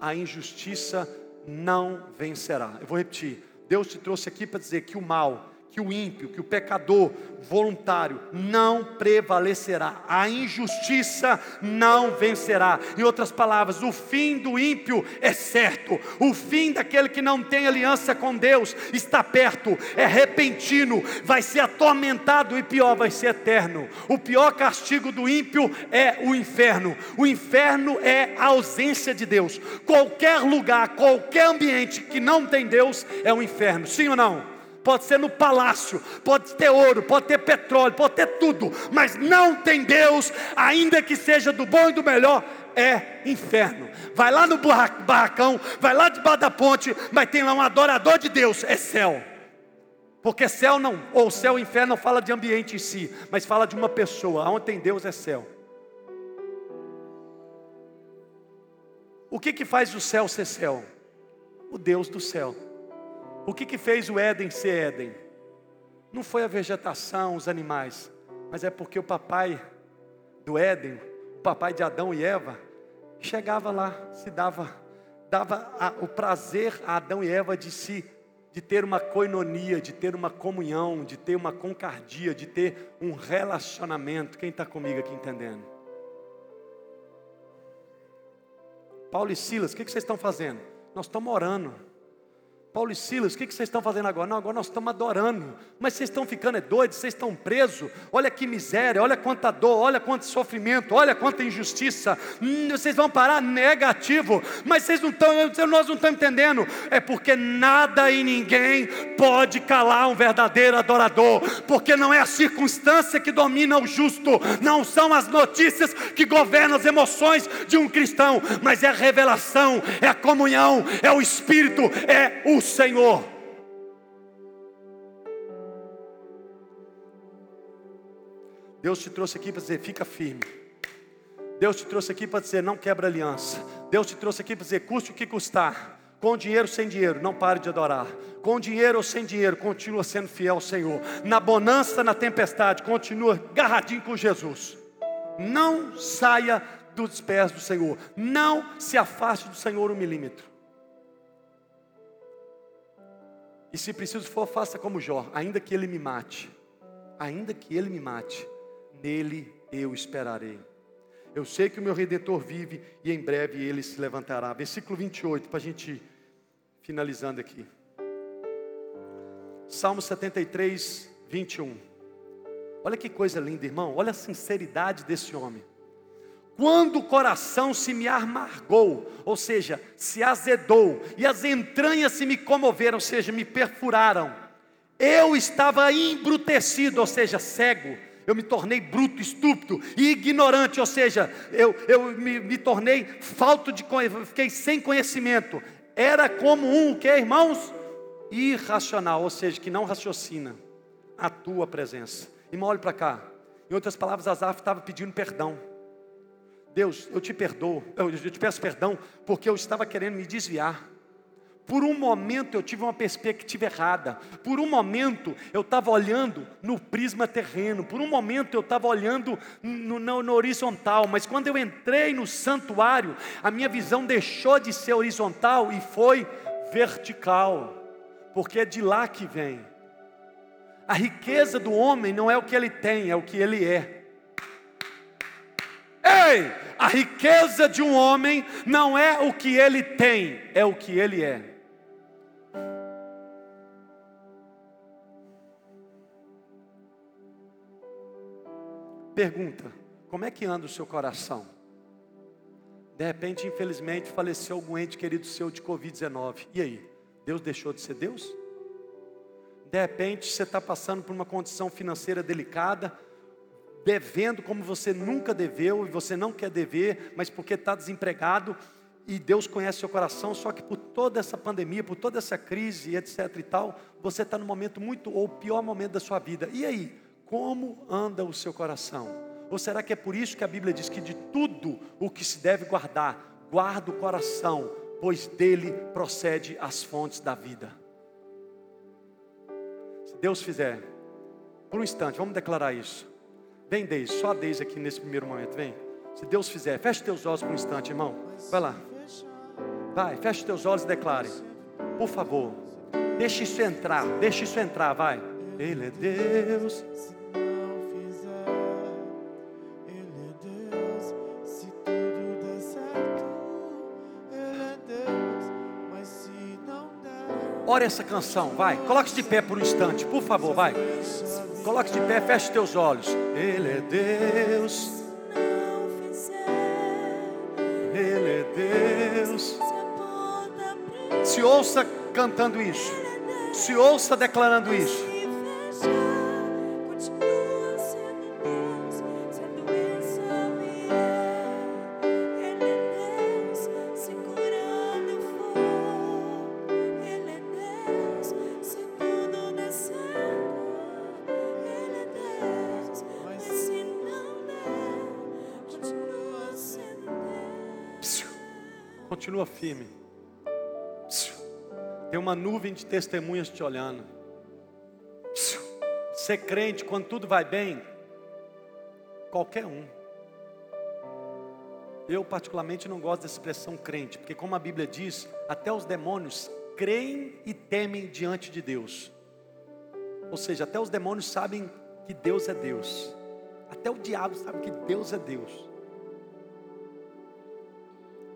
a injustiça não vencerá. Eu vou repetir. Deus te trouxe aqui para dizer que o mal que o ímpio, que o pecador voluntário não prevalecerá, a injustiça não vencerá. Em outras palavras, o fim do ímpio é certo, o fim daquele que não tem aliança com Deus está perto, é repentino, vai ser atormentado e pior, vai ser eterno. O pior castigo do ímpio é o inferno. O inferno é a ausência de Deus. Qualquer lugar, qualquer ambiente que não tem Deus é um inferno. Sim ou não? Pode ser no palácio, pode ter ouro, pode ter petróleo, pode ter tudo, mas não tem Deus, ainda que seja do bom e do melhor, é inferno. Vai lá no barracão, vai lá debaixo da ponte, mas tem lá um adorador de Deus, é céu. Porque céu não, ou céu e inferno não fala de ambiente em si, mas fala de uma pessoa. Onde tem Deus é céu. O que que faz o céu ser céu? O Deus do céu. O que, que fez o Éden ser Éden? Não foi a vegetação, os animais, mas é porque o papai do Éden, o papai de Adão e Eva, chegava lá, se dava, dava a, o prazer a Adão e Eva de se de ter uma coinonia, de ter uma comunhão, de ter uma concardia, de ter um relacionamento. Quem está comigo aqui entendendo? Paulo e Silas, o que, que vocês estão fazendo? Nós estamos orando. Paulo e Silas, o que, vocês estão fazendo agora? Não, agora nós estamos adorando. Mas vocês estão ficando é doidos, vocês estão presos. Olha que miséria, olha quanta dor, olha quanto sofrimento, olha quanta injustiça. Hum, vocês vão parar negativo. Mas vocês não estão, nós não estamos entendendo. É porque nada e ninguém pode calar um verdadeiro adorador. Porque não é a circunstância que domina o justo, não são as notícias que governam as emoções de um cristão, mas é a revelação, é a comunhão, é o Espírito, é o Senhor. Deus te trouxe aqui para dizer: fica firme. Deus te trouxe aqui para dizer: não quebra aliança. Deus te trouxe aqui para dizer: custe o que custar. Com dinheiro ou sem dinheiro, não pare de adorar. Com dinheiro ou sem dinheiro, continua sendo fiel ao Senhor. Na bonança, na tempestade, continua agarradinho com Jesus. Não saia dos pés do Senhor. Não se afaste do Senhor um milímetro. E se preciso for, faça como Jó, ainda que ele me mate, ainda que ele me mate, nele eu esperarei. Eu sei que o meu redentor vive e em breve ele se levantará. Versículo 28, para a gente ir finalizando aqui. Salmo 73, 21. Olha que coisa linda, irmão. Olha a sinceridade desse homem. Quando o coração se me amargou, ou seja, se azedou, e as entranhas se me comoveram, ou seja, me perfuraram, eu estava embrutecido, ou seja, cego, eu me tornei bruto, estúpido e ignorante, ou seja, eu, eu me, me tornei falto de fiquei sem conhecimento. Era como um que, irmãos, irracional, ou seja, que não raciocina a tua presença. Irmão, olhe para cá. Em outras palavras, Azaf estava pedindo perdão. Deus, eu te perdoo, eu te peço perdão, porque eu estava querendo me desviar. Por um momento eu tive uma perspectiva errada. Por um momento eu estava olhando no prisma terreno. Por um momento eu estava olhando no, no, no, horizontal. Mas quando eu entrei no santuário, a minha visão deixou de ser horizontal e foi vertical. Porque é de lá que vem. A riqueza do homem não é o que ele tem, é o que ele é. Ei, a riqueza de um homem não é o que ele tem, é o que ele é. Pergunta: como é que anda o seu coração? De repente, infelizmente, faleceu algum ente querido seu de Covid-19. E aí? Deus deixou de ser Deus? De repente, você está passando por uma condição financeira delicada, devendo como você nunca deveu e você não quer dever, mas porque está desempregado e Deus conhece seu coração, só que por toda essa pandemia, por toda essa crise, etc e tal, você está no momento muito, ou pior momento da sua vida. E aí, como anda o seu coração? Ou será que é por isso que a Bíblia diz que de tudo o que se deve guardar, guarda o coração, pois dele procede as fontes da vida. Se Deus fizer, por um instante, vamos declarar isso. Vem, Deise, só Deise aqui nesse primeiro momento, vem. Se Deus fizer, feche teus olhos por um instante, irmão. Vai lá. Vai, feche teus olhos e declare. Por favor, deixe isso entrar, deixe isso entrar, vai. Ele é Deus. Ora essa canção, vai. Coloque-se de pé por um instante, por favor, vai. Coloque-se de pé, feche teus olhos. Ele é Deus. Ele é Deus. Se ouça cantando isso. Se ouça declarando isso. Firme. Tem uma nuvem de testemunhas te olhando. Ser crente quando tudo vai bem, qualquer um. Eu, particularmente, não gosto dessa expressão crente, porque, como a Bíblia diz, até os demônios creem e temem diante de Deus. Ou seja, até os demônios sabem que Deus é Deus. Até o diabo sabe que Deus é Deus.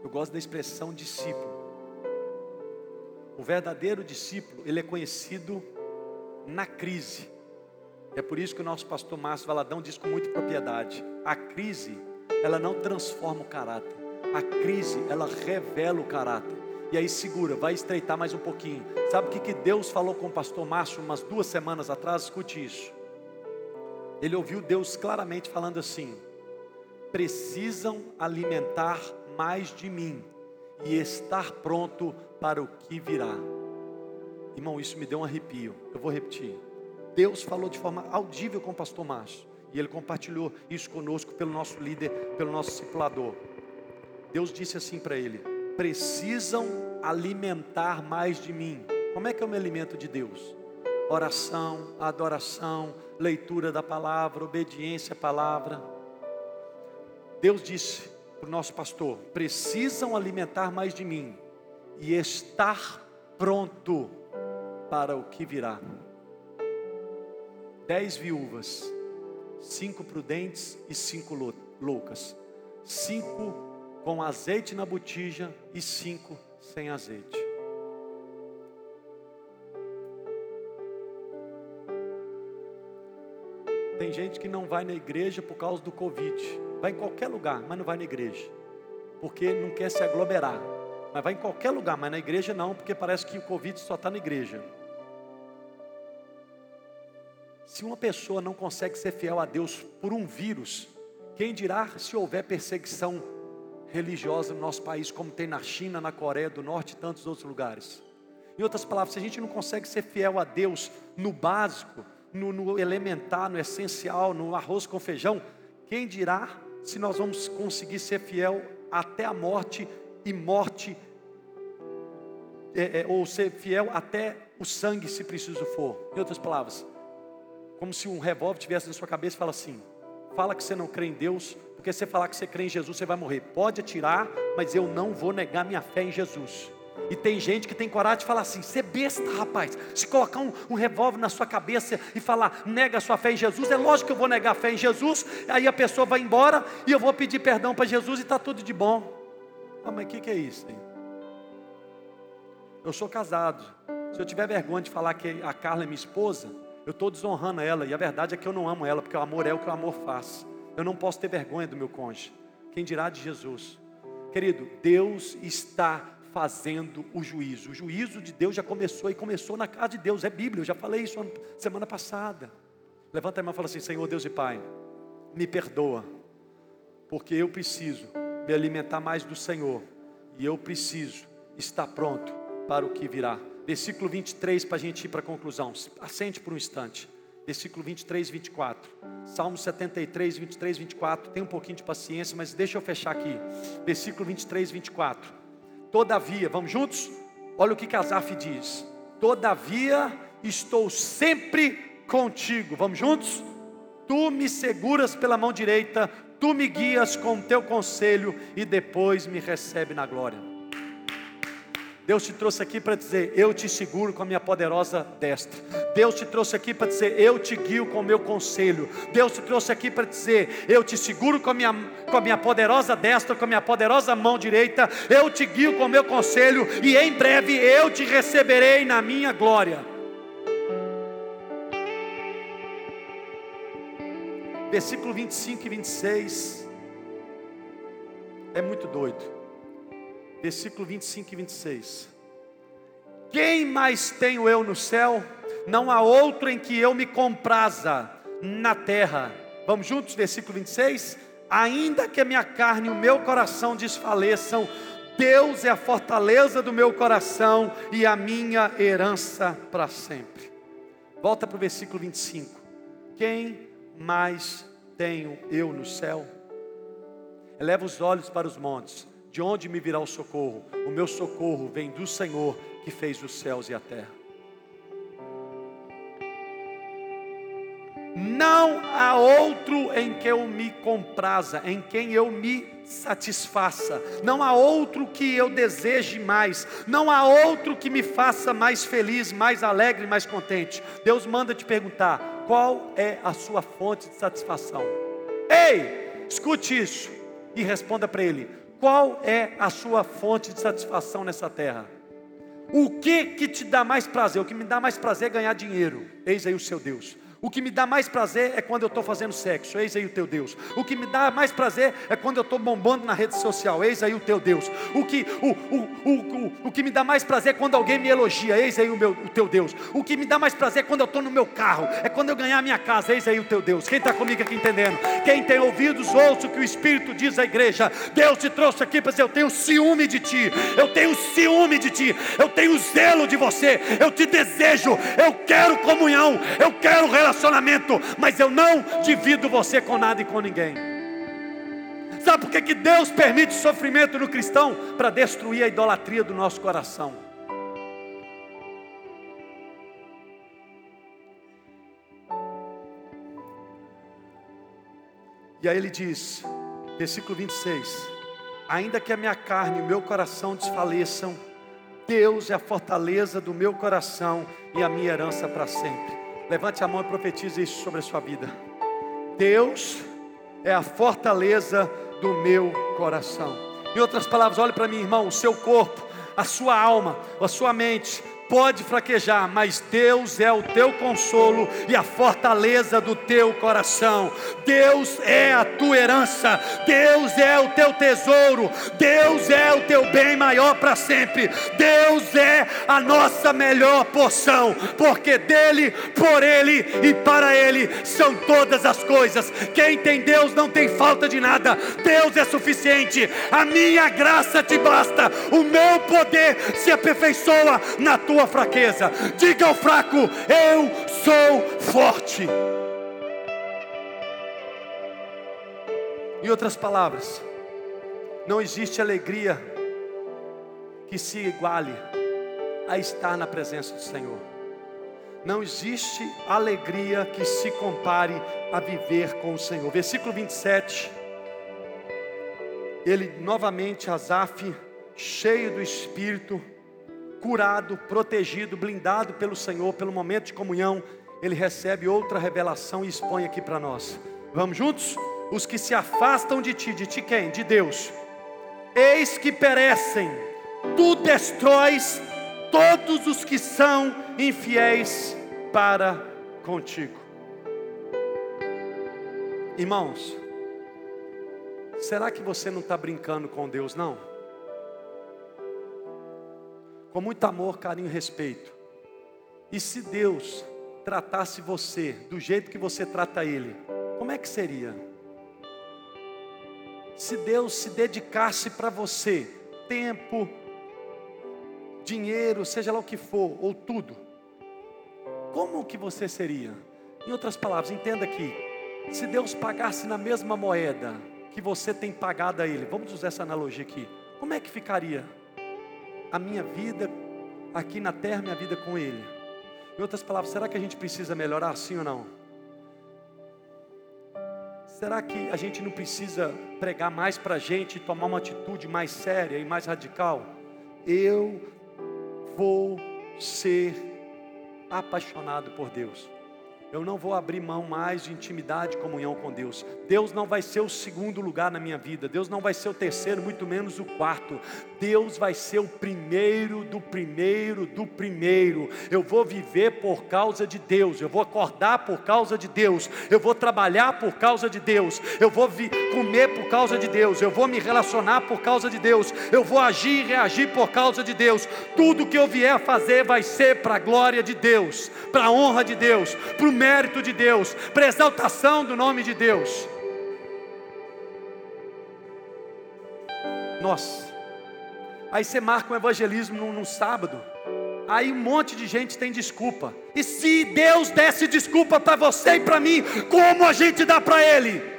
Eu gosto da expressão discípulo. O verdadeiro discípulo, ele é conhecido na crise. É por isso que o nosso pastor Márcio Valadão diz com muita propriedade: a crise, ela não transforma o caráter. A crise, ela revela o caráter. E aí segura, vai estreitar mais um pouquinho. Sabe o que, que Deus falou com o pastor Márcio umas duas semanas atrás? Escute isso. Ele ouviu Deus claramente falando assim: precisam alimentar mais de mim e estar pronto para o que virá. Irmão, isso me deu um arrepio. Eu vou repetir. Deus falou de forma audível com o pastor Márcio. E ele compartilhou isso conosco pelo nosso líder, pelo nosso discipulador. Deus disse assim para ele: precisam alimentar mais de mim. Como é que eu me alimento de Deus? Oração, adoração, leitura da palavra, obediência à palavra Deus disse o nosso pastor: precisam alimentar mais de mim e estar pronto para o que virá. Dez viúvas, cinco prudentes e cinco loucas, cinco com azeite na botija e cinco sem azeite. Tem gente que não vai na igreja por causa do Covid. Vai em qualquer lugar, mas não vai na igreja. Porque não quer se aglomerar. Mas vai em qualquer lugar, mas na igreja não, porque parece que o Covid só está na igreja. Se uma pessoa não consegue ser fiel a Deus por um vírus, quem dirá se houver perseguição religiosa no nosso país, como tem na China, na Coreia do Norte e tantos outros lugares? Em outras palavras, se a gente não consegue ser fiel a Deus no básico, no, no elementar, no essencial, no arroz com feijão, quem dirá se nós vamos conseguir ser fiel até a morte e morte, é, é, ou ser fiel até o sangue, se preciso for. Em outras palavras, como se um revólver tivesse na sua cabeça e fala assim: fala que você não crê em Deus, porque se você falar que você crê em Jesus, você vai morrer. Pode atirar, mas eu não vou negar minha fé em Jesus. E tem gente que tem coragem de falar assim: você é besta, rapaz. Se colocar um, um revólver na sua cabeça e falar, nega a sua fé em Jesus, é lógico que eu vou negar a fé em Jesus. Aí a pessoa vai embora e eu vou pedir perdão para Jesus e está tudo de bom. Ah, mas o que, que é isso? Hein? Eu sou casado. Se eu tiver vergonha de falar que a Carla é minha esposa, eu estou desonrando ela. E a verdade é que eu não amo ela, porque o amor é o que o amor faz. Eu não posso ter vergonha do meu cônjuge. Quem dirá de Jesus? Querido, Deus está fazendo o juízo. O juízo de Deus já começou e começou na casa de Deus. É Bíblia, eu já falei isso semana passada. Levanta a mão e fala assim: Senhor Deus e Pai, me perdoa, porque eu preciso me alimentar mais do Senhor e eu preciso estar pronto para o que virá. Versículo 23 para a gente ir para a conclusão. Assente por um instante. Versículo 23 e 24. Salmo 73, 23 e 24. Tem um pouquinho de paciência, mas deixa eu fechar aqui. Versículo 23 e 24. Todavia, vamos juntos? Olha o que Casaf diz. Todavia estou sempre contigo. Vamos juntos? Tu me seguras pela mão direita, tu me guias com o teu conselho e depois me recebe na glória. Deus te trouxe aqui para dizer: Eu te seguro com a minha poderosa destra. Deus te trouxe aqui para dizer: Eu te guio com o meu conselho. Deus te trouxe aqui para dizer: Eu te seguro com a, minha, com a minha poderosa destra, com a minha poderosa mão direita. Eu te guio com o meu conselho. E em breve eu te receberei na minha glória. Versículo 25 e 26 é muito doido versículo 25 e 26. Quem mais tenho eu no céu? Não há outro em que eu me compraza na terra. Vamos juntos, versículo 26. Ainda que a minha carne e o meu coração desfaleçam, Deus é a fortaleza do meu coração e a minha herança para sempre. Volta para o versículo 25. Quem mais tenho eu no céu? Eleva os olhos para os montes de onde me virá o socorro? O meu socorro vem do Senhor que fez os céus e a terra. Não há outro em que eu me compraza, em quem eu me satisfaça. Não há outro que eu deseje mais. Não há outro que me faça mais feliz, mais alegre, mais contente. Deus manda te perguntar: qual é a sua fonte de satisfação? Ei, escute isso e responda para ele: qual é a sua fonte de satisfação nessa terra? O que que te dá mais prazer? O que me dá mais prazer é ganhar dinheiro. Eis aí o seu Deus. O que me dá mais prazer é quando eu estou fazendo sexo, eis aí o teu Deus. O que me dá mais prazer é quando eu estou bombando na rede social, eis aí o teu Deus. O que, o, o, o, o, o que me dá mais prazer é quando alguém me elogia, eis aí o, meu, o teu Deus. O que me dá mais prazer é quando eu estou no meu carro, é quando eu ganhar a minha casa, eis aí o teu Deus. Quem está comigo aqui entendendo? Quem tem ouvidos, ouça o que o Espírito diz à igreja. Deus te trouxe aqui para dizer: Eu tenho ciúme de ti, eu tenho ciúme de ti, eu tenho zelo de você, eu te desejo, eu quero comunhão, eu quero relacionamento relacionamento, mas eu não divido você com nada e com ninguém. Sabe por que, que Deus permite sofrimento no cristão? Para destruir a idolatria do nosso coração. E aí ele diz: Versículo 26. Ainda que a minha carne e o meu coração desfaleçam, Deus é a fortaleza do meu coração e a minha herança para sempre. Levante a mão e profetize isso sobre a sua vida. Deus é a fortaleza do meu coração. Em outras palavras, olhe para mim, irmão, o seu corpo, a sua alma, a sua mente, pode fraquejar, mas Deus é o teu consolo e a fortaleza do teu coração. Deus é a tua herança, Deus é o teu tesouro, Deus é o teu bem maior para sempre. Deus é a nossa melhor porção, porque dele, por ele e para ele são todas as coisas. Quem tem Deus não tem falta de nada. Deus é suficiente. A minha graça te basta. O meu poder se aperfeiçoa na tua tua fraqueza. Diga ao fraco: Eu sou forte. Em outras palavras, não existe alegria que se iguale a estar na presença do Senhor. Não existe alegria que se compare a viver com o Senhor. Versículo 27. Ele novamente, Asaf, cheio do Espírito, curado, protegido, blindado pelo Senhor, pelo momento de comunhão, ele recebe outra revelação e expõe aqui para nós. Vamos juntos? Os que se afastam de ti, de ti quem? De Deus. Eis que perecem, tu destróis todos os que são infiéis para contigo. Irmãos, será que você não está brincando com Deus, não? Com muito amor, carinho e respeito. E se Deus tratasse você do jeito que você trata Ele, como é que seria? Se Deus se dedicasse para você, tempo, dinheiro, seja lá o que for, ou tudo, como que você seria? Em outras palavras, entenda aqui: se Deus pagasse na mesma moeda que você tem pagado a Ele, vamos usar essa analogia aqui, como é que ficaria? A minha vida aqui na terra, minha vida com Ele. Em outras palavras, será que a gente precisa melhorar sim ou não? Será que a gente não precisa pregar mais para a gente e tomar uma atitude mais séria e mais radical? Eu vou ser apaixonado por Deus eu não vou abrir mão mais de intimidade e comunhão com Deus. Deus não vai ser o segundo lugar na minha vida, Deus não vai ser o terceiro, muito menos o quarto. Deus vai ser o primeiro do primeiro do primeiro. Eu vou viver por causa de Deus, eu vou acordar por causa de Deus, eu vou trabalhar por causa de Deus, eu vou comer por causa de Deus, eu vou me relacionar por causa de Deus, eu vou agir e reagir por causa de Deus. Tudo que eu vier fazer vai ser para a glória de Deus, para a honra de Deus, para o mérito de Deus, para exaltação do nome de Deus. Nossa, aí você marca um evangelismo no, no sábado, aí um monte de gente tem desculpa. E se Deus desse desculpa para você e para mim, como a gente dá para Ele?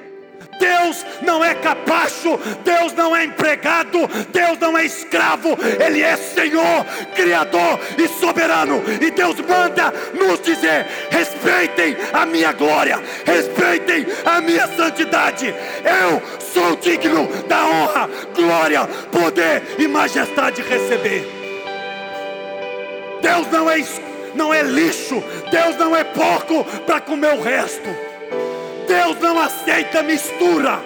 Deus não é capacho, Deus não é empregado, Deus não é escravo, Ele é Senhor, Criador e soberano. E Deus manda nos dizer: respeitem a minha glória, respeitem a minha santidade. Eu sou digno da honra, glória, poder e majestade receber. Deus não é, não é lixo, Deus não é porco para comer o resto. Deus não aceita mistura.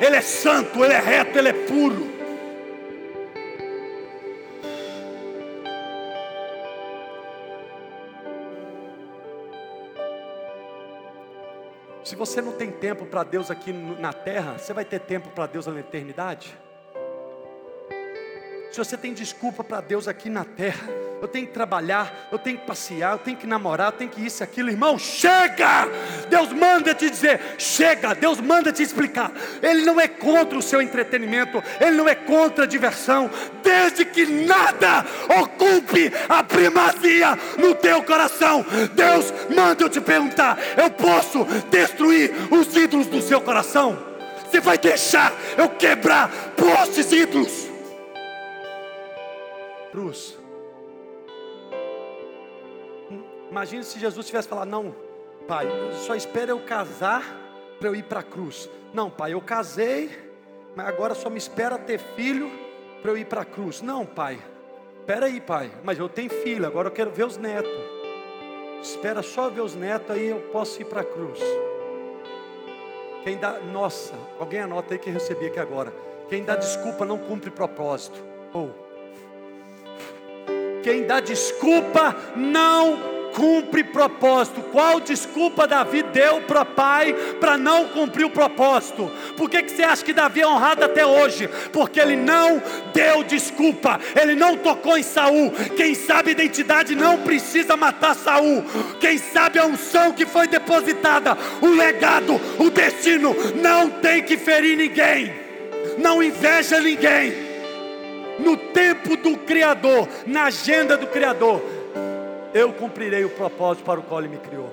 Ele é santo, ele é reto, ele é puro. Se você não tem tempo para Deus aqui na terra, você vai ter tempo para Deus na eternidade? Se você tem desculpa para Deus aqui na terra, eu tenho que trabalhar, eu tenho que passear, eu tenho que namorar, eu tenho que isso, aquilo, irmão, chega! Deus manda te dizer, chega, Deus manda te explicar. Ele não é contra o seu entretenimento, ele não é contra a diversão, desde que nada ocupe a primazia no teu coração. Deus manda eu te perguntar: eu posso destruir os ídolos do seu coração? Você vai deixar eu quebrar postes ídolos? cruz. Imagina se Jesus tivesse falado: Não, pai, só espera eu casar para eu ir para a cruz. Não, pai, eu casei, mas agora só me espera ter filho para eu ir para a cruz. Não, pai. Espera aí, pai. Mas eu tenho filho, agora eu quero ver os netos. Espera só ver os netos, aí eu posso ir para a cruz. Quem dá, nossa, alguém anota aí que recebi aqui agora. Quem dá desculpa não cumpre propósito. Ou oh. quem dá desculpa não cumpre propósito. Qual desculpa Davi deu para pai para não cumprir o propósito? Por que, que você acha que Davi é honrado até hoje? Porque ele não deu desculpa, ele não tocou em Saul. Quem sabe identidade não precisa matar Saul. Quem sabe a unção que foi depositada, o legado, o destino, não tem que ferir ninguém. Não inveja ninguém. No tempo do Criador, na agenda do Criador, eu cumprirei o propósito para o qual Ele me criou.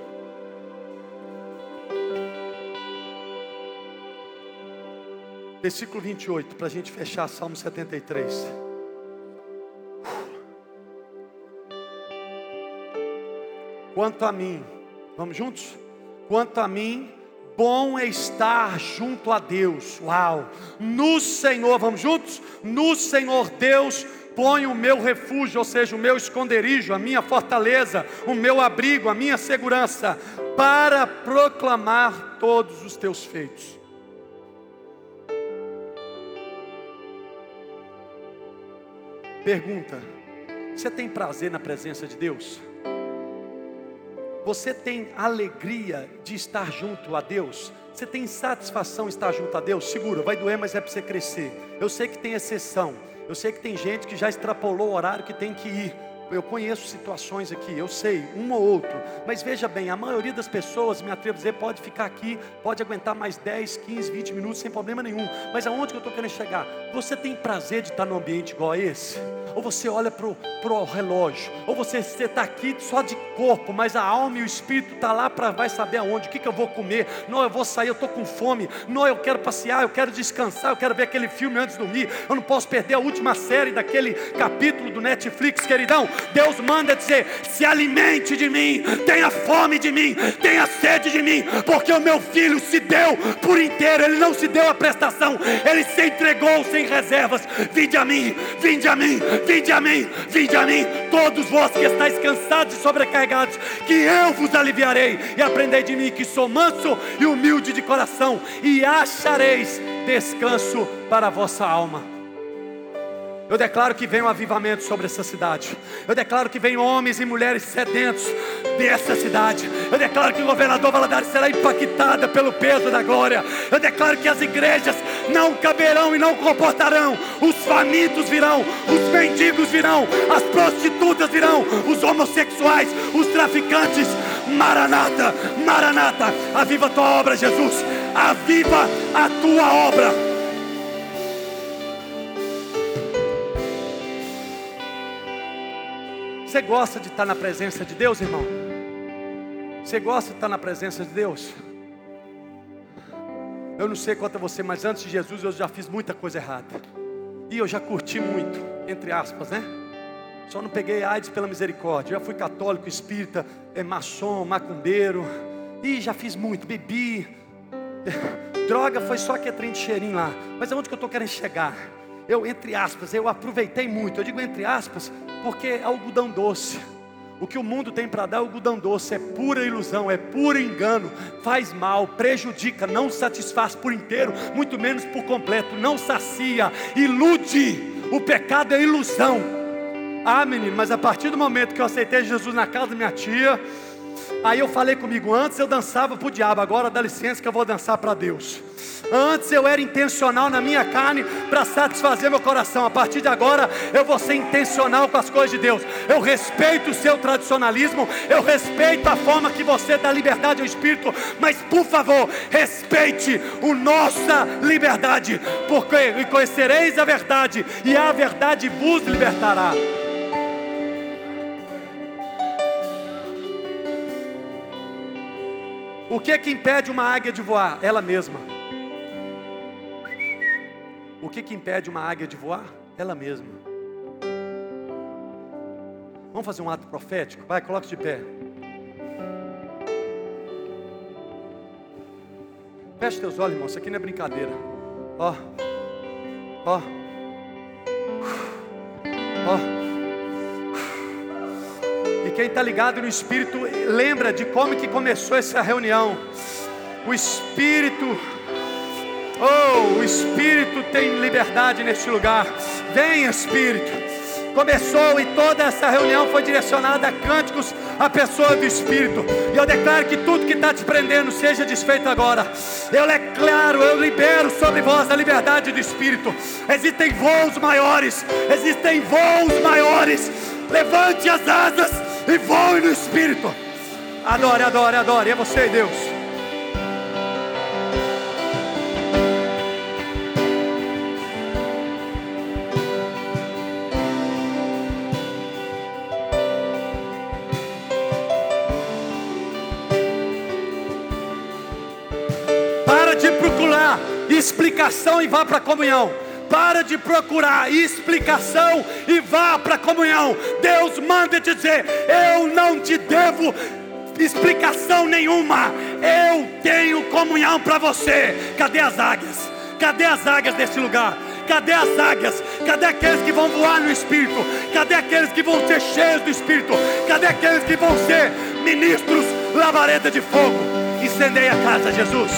Versículo 28, para a gente fechar Salmo 73. Quanto a mim, vamos juntos? Quanto a mim, bom é estar junto a Deus, uau, no Senhor, vamos juntos? No Senhor Deus, ponho o meu refúgio, ou seja, o meu esconderijo, a minha fortaleza, o meu abrigo, a minha segurança, para proclamar todos os teus feitos. Pergunta: você tem prazer na presença de Deus? Você tem alegria de estar junto a Deus? Você tem satisfação estar junto a Deus? Segura, vai doer, mas é para você crescer. Eu sei que tem exceção. Eu sei que tem gente que já extrapolou o horário que tem que ir. Eu conheço situações aqui, eu sei, um ou outro, mas veja bem, a maioria das pessoas, me atrevo a dizer, pode ficar aqui, pode aguentar mais 10, 15, 20 minutos sem problema nenhum. Mas aonde que eu estou querendo chegar? Você tem prazer de estar num ambiente igual a esse? Ou você olha para o relógio? Ou você está aqui só de corpo, mas a alma e o espírito está lá para vai saber aonde, o que, que eu vou comer? Não, eu vou sair, eu estou com fome. Não, eu quero passear, eu quero descansar, eu quero ver aquele filme antes de dormir. Eu não posso perder a última série daquele capítulo do Netflix, queridão. Deus manda dizer: se alimente de mim, tenha fome de mim, tenha sede de mim, porque o meu filho se deu por inteiro, ele não se deu a prestação, ele se entregou sem reservas. Vinde a mim, vinde a mim, vinde a mim, vinde a mim, todos vós que estáis cansados e sobrecarregados, que eu vos aliviarei, e aprendei de mim que sou manso e humilde de coração, e achareis descanso para a vossa alma. Eu declaro que vem um avivamento sobre essa cidade. Eu declaro que vem homens e mulheres sedentos dessa cidade. Eu declaro que o governador Valadares será impactada pelo peso da glória. Eu declaro que as igrejas não caberão e não comportarão. Os famintos virão, os mendigos virão, as prostitutas virão, os homossexuais, os traficantes. Maranata, Maranata, aviva a tua obra, Jesus. Aviva a tua obra. Você gosta de estar na presença de Deus, irmão? Você gosta de estar na presença de Deus? Eu não sei quanto a você, mas antes de Jesus eu já fiz muita coisa errada. E eu já curti muito, entre aspas, né? Só não peguei AIDS pela misericórdia. Eu já fui católico, espírita, é, maçom, macumbeiro. E já fiz muito, bebi. Droga foi só que é trem de cheirinho lá. Mas aonde que eu estou querendo chegar? Eu, entre aspas, eu aproveitei muito. Eu digo entre aspas, porque é algodão doce. O que o mundo tem para dar é algodão doce, é pura ilusão, é puro engano, faz mal, prejudica, não satisfaz por inteiro, muito menos por completo, não sacia, ilude. O pecado é ilusão. Ah, menino, mas a partir do momento que eu aceitei Jesus na casa da minha tia, aí eu falei comigo, antes eu dançava para o diabo, agora dá licença que eu vou dançar para Deus. Antes eu era intencional na minha carne para satisfazer meu coração. A partir de agora eu vou ser intencional com as coisas de Deus. Eu respeito o seu tradicionalismo, eu respeito a forma que você dá liberdade ao Espírito, mas por favor, respeite a nossa liberdade, porque conhecereis a verdade e a verdade vos libertará. O que é que impede uma águia de voar? Ela mesma. O que, que impede uma águia de voar? Ela mesma. Vamos fazer um ato profético? Vai, coloque de pé. Feche teus olhos, irmão. Isso aqui não é brincadeira. Ó, Ó. Ó. E quem está ligado no Espírito, lembra de como que começou essa reunião. O Espírito, oh, o Espírito tem liberdade neste lugar. Vem, Espírito. Começou e toda essa reunião foi direcionada a cânticos à pessoa do Espírito. E eu declaro que tudo que está te prendendo seja desfeito agora. Eu declaro, eu libero sobre vós a liberdade do Espírito. Existem voos maiores, existem voos maiores. Levante as asas e voe no Espírito. Adore, adore, adore. É você, Deus. Explicação e vá para a comunhão. Para de procurar explicação e vá para a comunhão. Deus manda te dizer: Eu não te devo explicação nenhuma. Eu tenho comunhão para você. Cadê as águias? Cadê as águias desse lugar? Cadê as águias? Cadê aqueles que vão voar no Espírito? Cadê aqueles que vão ser cheios do Espírito? Cadê aqueles que vão ser ministros lavareda de fogo? Incendei a casa, Jesus.